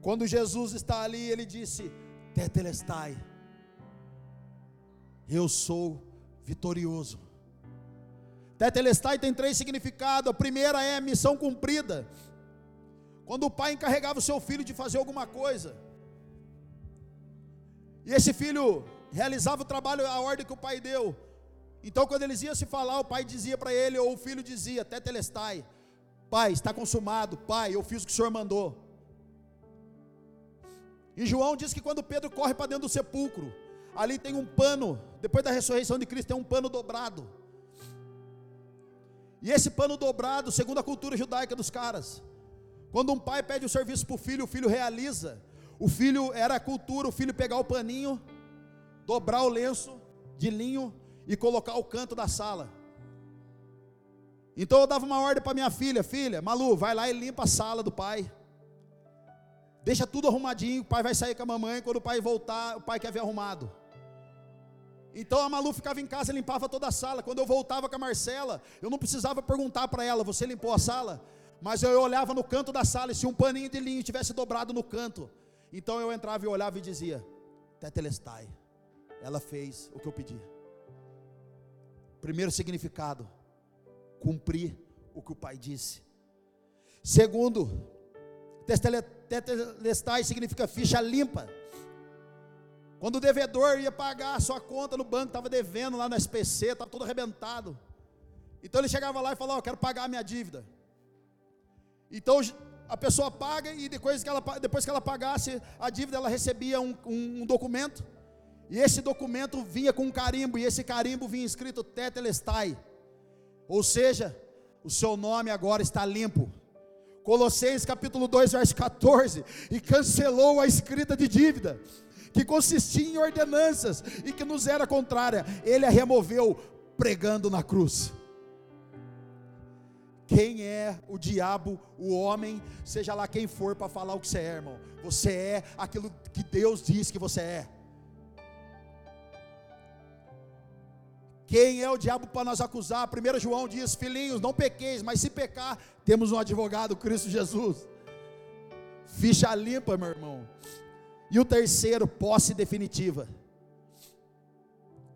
Quando Jesus está ali, ele disse: Te telestai. Eu sou vitorioso. Tetelestai tem três significados. A primeira é missão cumprida. Quando o pai encarregava o seu filho de fazer alguma coisa, e esse filho realizava o trabalho, a ordem que o pai deu. Então, quando eles iam se falar, o pai dizia para ele, ou o filho dizia, Tetelestai, pai, está consumado, pai, eu fiz o que o senhor mandou. E João diz que quando Pedro corre para dentro do sepulcro, ali tem um pano, depois da ressurreição de Cristo, tem um pano dobrado. E esse pano dobrado, segundo a cultura judaica dos caras, quando um pai pede o serviço para o filho, o filho realiza. O filho era a cultura, o filho pegar o paninho, dobrar o lenço de linho e colocar o canto da sala. Então eu dava uma ordem para minha filha, filha, Malu, vai lá e limpa a sala do pai. Deixa tudo arrumadinho, o pai vai sair com a mamãe, quando o pai voltar, o pai quer ver arrumado. Então a Malu ficava em casa e limpava toda a sala. Quando eu voltava com a Marcela, eu não precisava perguntar para ela: Você limpou a sala? Mas eu olhava no canto da sala e se um paninho de linho tivesse dobrado no canto, então eu entrava e olhava e dizia: Tetelestai. Ela fez o que eu pedi. Primeiro significado: cumprir o que o pai disse. Segundo, tetelestai significa ficha limpa. Quando o devedor ia pagar a sua conta no banco, estava devendo lá no SPC, estava todo arrebentado. Então ele chegava lá e falava: oh, Eu quero pagar a minha dívida. Então a pessoa paga e depois que ela, depois que ela pagasse a dívida, ela recebia um, um, um documento. E esse documento vinha com um carimbo, e esse carimbo vinha escrito Tetelestai. Ou seja, o seu nome agora está limpo. Colossenses capítulo 2, verso 14, e cancelou a escrita de dívida que consistia em ordenanças e que nos era contrária, ele a removeu pregando na cruz. Quem é o diabo, o homem, seja lá quem for para falar o que você é, irmão? Você é aquilo que Deus diz que você é. Quem é o diabo para nos acusar? 1 João diz: Filhinhos, não pequeis, mas se pecar, temos um advogado, Cristo Jesus. Ficha limpa, meu irmão. E o terceiro, posse definitiva.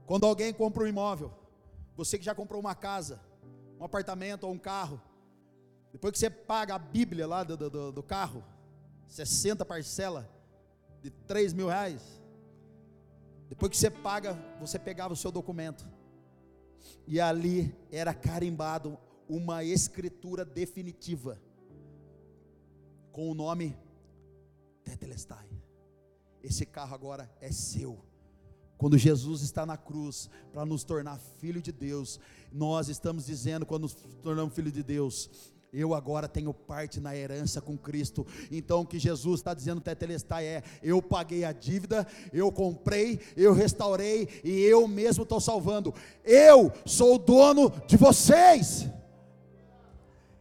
Quando alguém compra um imóvel, você que já comprou uma casa, um apartamento ou um carro, depois que você paga a Bíblia lá do, do, do carro, 60 parcela de 3 mil reais, depois que você paga, você pegava o seu documento, e ali era carimbado uma escritura definitiva, com o nome Tetelestai esse carro agora é seu. Quando Jesus está na cruz para nos tornar filho de Deus, nós estamos dizendo, quando nos tornamos filho de Deus, eu agora tenho parte na herança com Cristo. Então o que Jesus está dizendo, Tetelestai, é: eu paguei a dívida, eu comprei, eu restaurei e eu mesmo estou salvando. Eu sou o dono de vocês.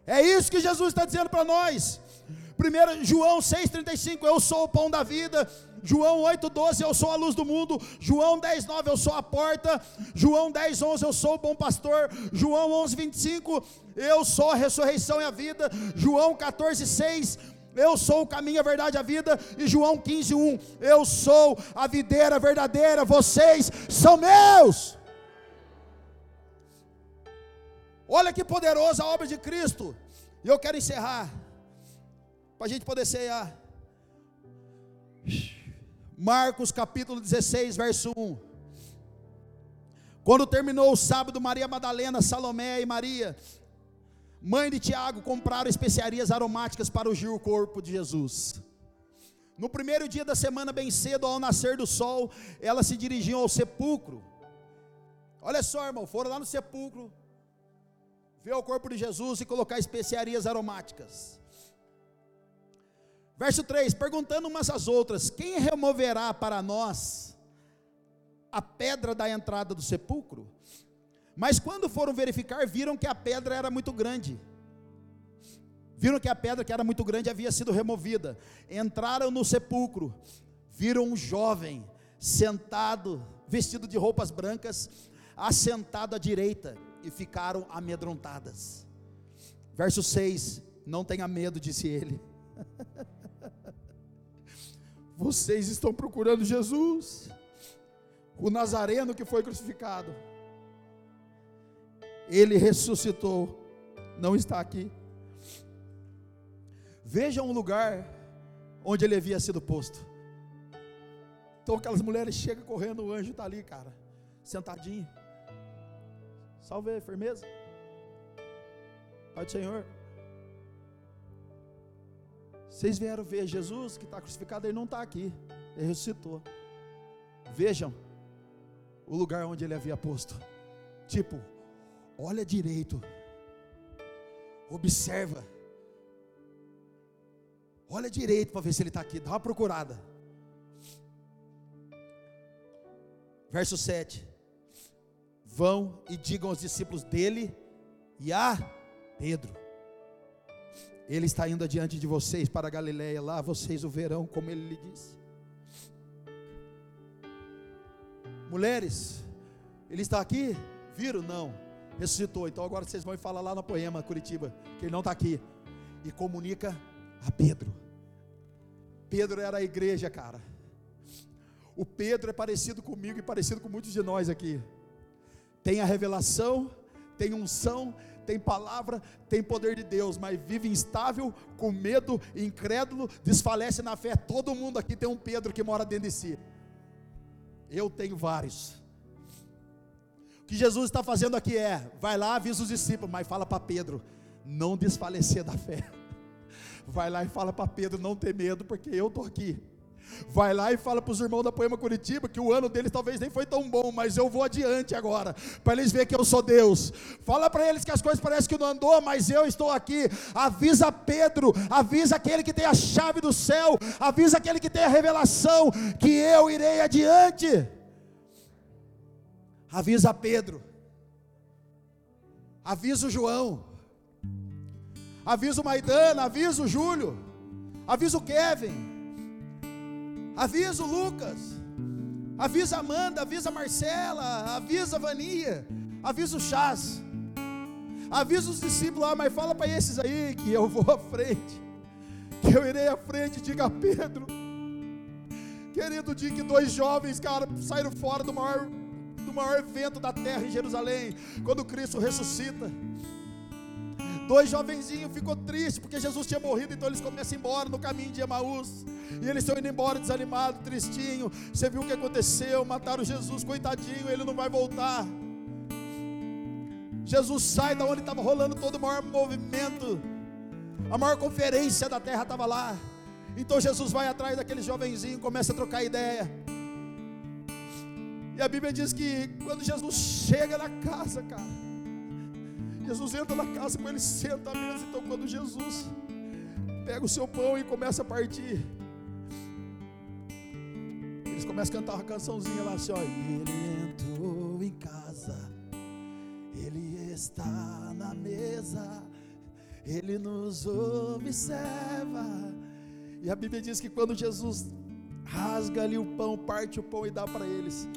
É isso que Jesus está dizendo para nós. 1 João 6,35, eu sou o pão da vida. João 8,12, eu sou a luz do mundo. João 10,9, eu sou a porta. João 10,11, eu sou o bom pastor. João 11,25, eu sou a ressurreição e a vida. João 14,6, eu sou o caminho, a verdade e a vida. E João 15,1, eu sou a videira verdadeira, vocês são meus. Olha que poderosa a obra de Cristo. E eu quero encerrar para a gente poder cear. Marcos capítulo 16, verso 1. Quando terminou o sábado, Maria Madalena, Salomé e Maria, mãe de Tiago, compraram especiarias aromáticas para ungir o corpo de Jesus. No primeiro dia da semana, bem cedo, ao nascer do sol, elas se dirigiam ao sepulcro. Olha só, irmão, foram lá no sepulcro, ver o corpo de Jesus e colocar especiarias aromáticas. Verso 3: Perguntando umas às outras: Quem removerá para nós a pedra da entrada do sepulcro? Mas quando foram verificar, viram que a pedra era muito grande. Viram que a pedra que era muito grande havia sido removida. Entraram no sepulcro, viram um jovem sentado, vestido de roupas brancas, assentado à direita, e ficaram amedrontadas. Verso 6: Não tenha medo, disse ele. Vocês estão procurando Jesus, o Nazareno que foi crucificado. Ele ressuscitou, não está aqui. Veja um lugar onde ele havia sido posto. Então aquelas mulheres chegam correndo, o anjo está ali, cara, sentadinho. Salve, firmeza. Pai do Senhor. Vocês vieram ver Jesus que está crucificado, ele não está aqui, ele ressuscitou. Vejam o lugar onde ele havia posto. Tipo, olha direito, observa, olha direito para ver se ele está aqui, dá uma procurada. Verso 7: Vão e digam aos discípulos dele e a Pedro ele está indo adiante de vocês para Galiléia, lá vocês o verão, como ele lhe disse. Mulheres, ele está aqui? Viram? Não. Ressuscitou. Então agora vocês vão falar lá na Poema, Curitiba, que ele não está aqui. E comunica a Pedro. Pedro era a igreja, cara. O Pedro é parecido comigo e parecido com muitos de nós aqui. Tem a revelação, tem unção, tem palavra, tem poder de Deus, mas vive instável, com medo, incrédulo, desfalece na fé. Todo mundo aqui tem um Pedro que mora dentro de si. Eu tenho vários. O que Jesus está fazendo aqui é: vai lá, avisa os discípulos, mas fala para Pedro, não desfalecer da fé. Vai lá e fala para Pedro não ter medo, porque eu estou aqui. Vai lá e fala para os irmãos da Poema Curitiba que o ano deles talvez nem foi tão bom, mas eu vou adiante agora, para eles verem que eu sou Deus. Fala para eles que as coisas parecem que não andou, mas eu estou aqui. Avisa Pedro, avisa aquele que tem a chave do céu, avisa aquele que tem a revelação, que eu irei adiante. Avisa Pedro, avisa o João, avisa o Maidana, avisa o Júlio, avisa o Kevin Avisa o Lucas. Avisa a Amanda, avisa a Marcela, avisa a Vania, avisa o Chás. Avisa os discípulos lá, mas fala para esses aí que eu vou à frente. Que eu irei à frente, diga a Pedro. Querido, dia que dois jovens, cara, saíram fora do maior, do maior evento da terra em Jerusalém, quando Cristo ressuscita. Dois jovenzinhos ficou triste porque Jesus tinha morrido, então eles começam a ir embora no caminho de Emaús. E eles estão indo embora desanimado, tristinho. Você viu o que aconteceu? Mataram Jesus, coitadinho, ele não vai voltar. Jesus sai da onde estava rolando todo o maior movimento. A maior conferência da terra estava lá. Então Jesus vai atrás daquele jovenzinho, começa a trocar ideia. E a Bíblia diz que quando Jesus chega na casa, cara, Jesus entra na casa com ele, senta à mesa. Então, quando Jesus pega o seu pão e começa a partir, eles começam a cantar uma cançãozinha lá assim: ó, Ele entrou em casa, Ele está na mesa, Ele nos observa. E a Bíblia diz que quando Jesus rasga ali o pão, parte o pão e dá para eles,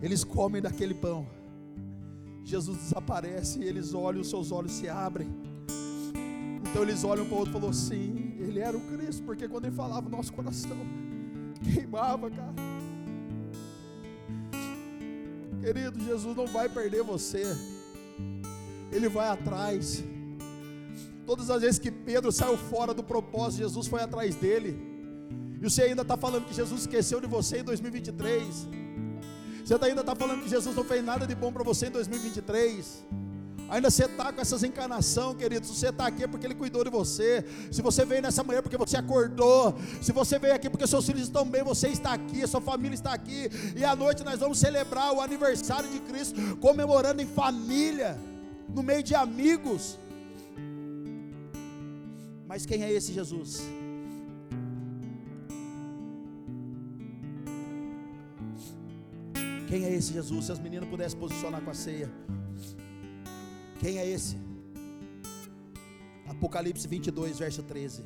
eles comem daquele pão. Jesus desaparece e eles olham, os seus olhos se abrem. Então eles olham para o outro e falam: Sim, ele era o Cristo, porque quando ele falava, nosso coração queimava, cara. Querido, Jesus não vai perder você, ele vai atrás. Todas as vezes que Pedro saiu fora do propósito, Jesus foi atrás dele. E você ainda está falando que Jesus esqueceu de você em 2023. Você tá ainda está falando que Jesus não fez nada de bom para você em 2023. Ainda você está com essas encarnação, queridos. Você está aqui porque Ele cuidou de você. Se você veio nessa manhã porque você acordou. Se você veio aqui porque seus filhos estão bem, você está aqui, sua família está aqui. E à noite nós vamos celebrar o aniversário de Cristo, comemorando em família, no meio de amigos. Mas quem é esse Jesus? Quem é esse Jesus? Se as meninas pudessem posicionar com a ceia. Quem é esse? Apocalipse 22, verso 13.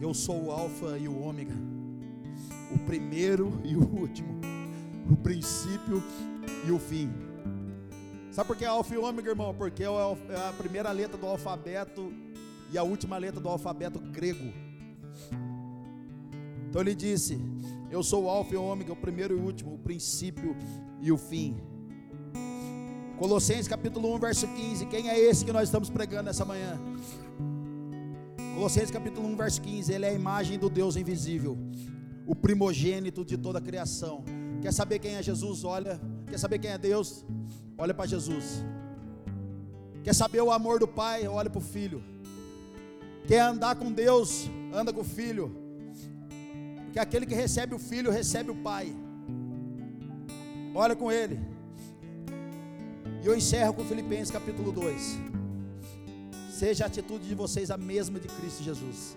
Eu sou o Alfa e o Ômega, o primeiro e o último, o princípio e o fim. Sabe por que é Alfa e Ômega, irmão? Porque é, é a primeira letra do alfabeto e a última letra do alfabeto grego. Então ele disse: Eu sou o Alfa e o Ômega, o primeiro e o último, o princípio e o fim. Colossenses capítulo 1, verso 15. Quem é esse que nós estamos pregando essa manhã? Colossenses capítulo 1, verso 15. Ele é a imagem do Deus invisível, o primogênito de toda a criação. Quer saber quem é Jesus? Olha. Quer saber quem é Deus? Olha para Jesus. Quer saber o amor do Pai? Olha para o Filho. Quer andar com Deus? Anda com o Filho. Porque aquele que recebe o Filho recebe o Pai. Olha com ele. E eu encerro com Filipenses capítulo 2. Seja a atitude de vocês a mesma de Cristo Jesus.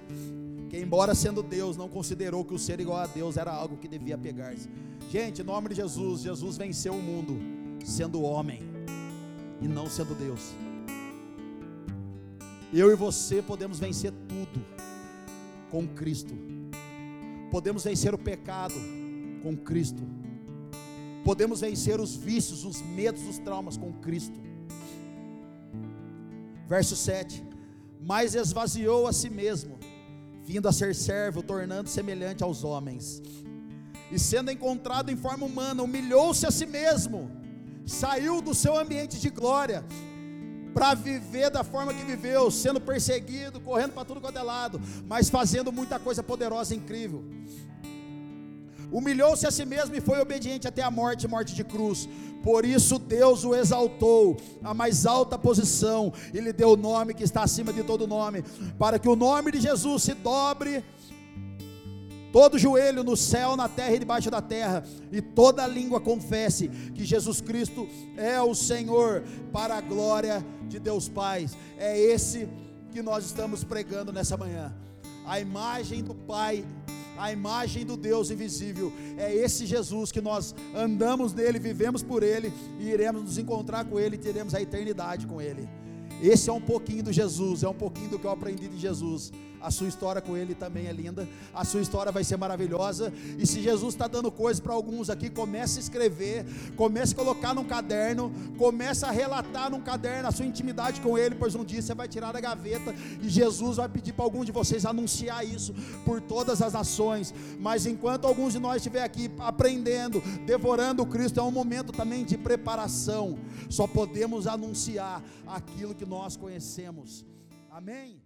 Que embora sendo Deus, não considerou que o ser igual a Deus era algo que devia pegar-se. Gente, em nome de Jesus, Jesus venceu o mundo sendo homem e não sendo Deus. Eu e você podemos vencer tudo com Cristo. Podemos vencer o pecado com Cristo Podemos vencer os vícios, os medos, os traumas com Cristo. Verso 7: Mas esvaziou a si mesmo, vindo a ser servo, tornando semelhante aos homens. E sendo encontrado em forma humana, humilhou-se a si mesmo, saiu do seu ambiente de glória, para viver da forma que viveu, sendo perseguido, correndo para tudo quanto é lado, mas fazendo muita coisa poderosa e incrível humilhou-se a si mesmo e foi obediente até a morte morte de cruz. Por isso Deus o exaltou à mais alta posição e lhe deu o nome que está acima de todo nome, para que o nome de Jesus se dobre todo joelho no céu, na terra e debaixo da terra, e toda língua confesse que Jesus Cristo é o Senhor, para a glória de Deus Pai. É esse que nós estamos pregando nessa manhã. A imagem do Pai a imagem do Deus invisível. É esse Jesus que nós andamos nele, vivemos por ele e iremos nos encontrar com ele e teremos a eternidade com ele. Esse é um pouquinho do Jesus, é um pouquinho do que eu aprendi de Jesus. A sua história com ele também é linda. A sua história vai ser maravilhosa. E se Jesus está dando coisas para alguns aqui, comece a escrever, comece a colocar num caderno, comece a relatar num caderno a sua intimidade com ele, pois um dia você vai tirar da gaveta e Jesus vai pedir para algum de vocês anunciar isso por todas as nações. Mas enquanto alguns de nós estiver aqui aprendendo, devorando o Cristo, é um momento também de preparação. Só podemos anunciar aquilo que nós conhecemos. Amém.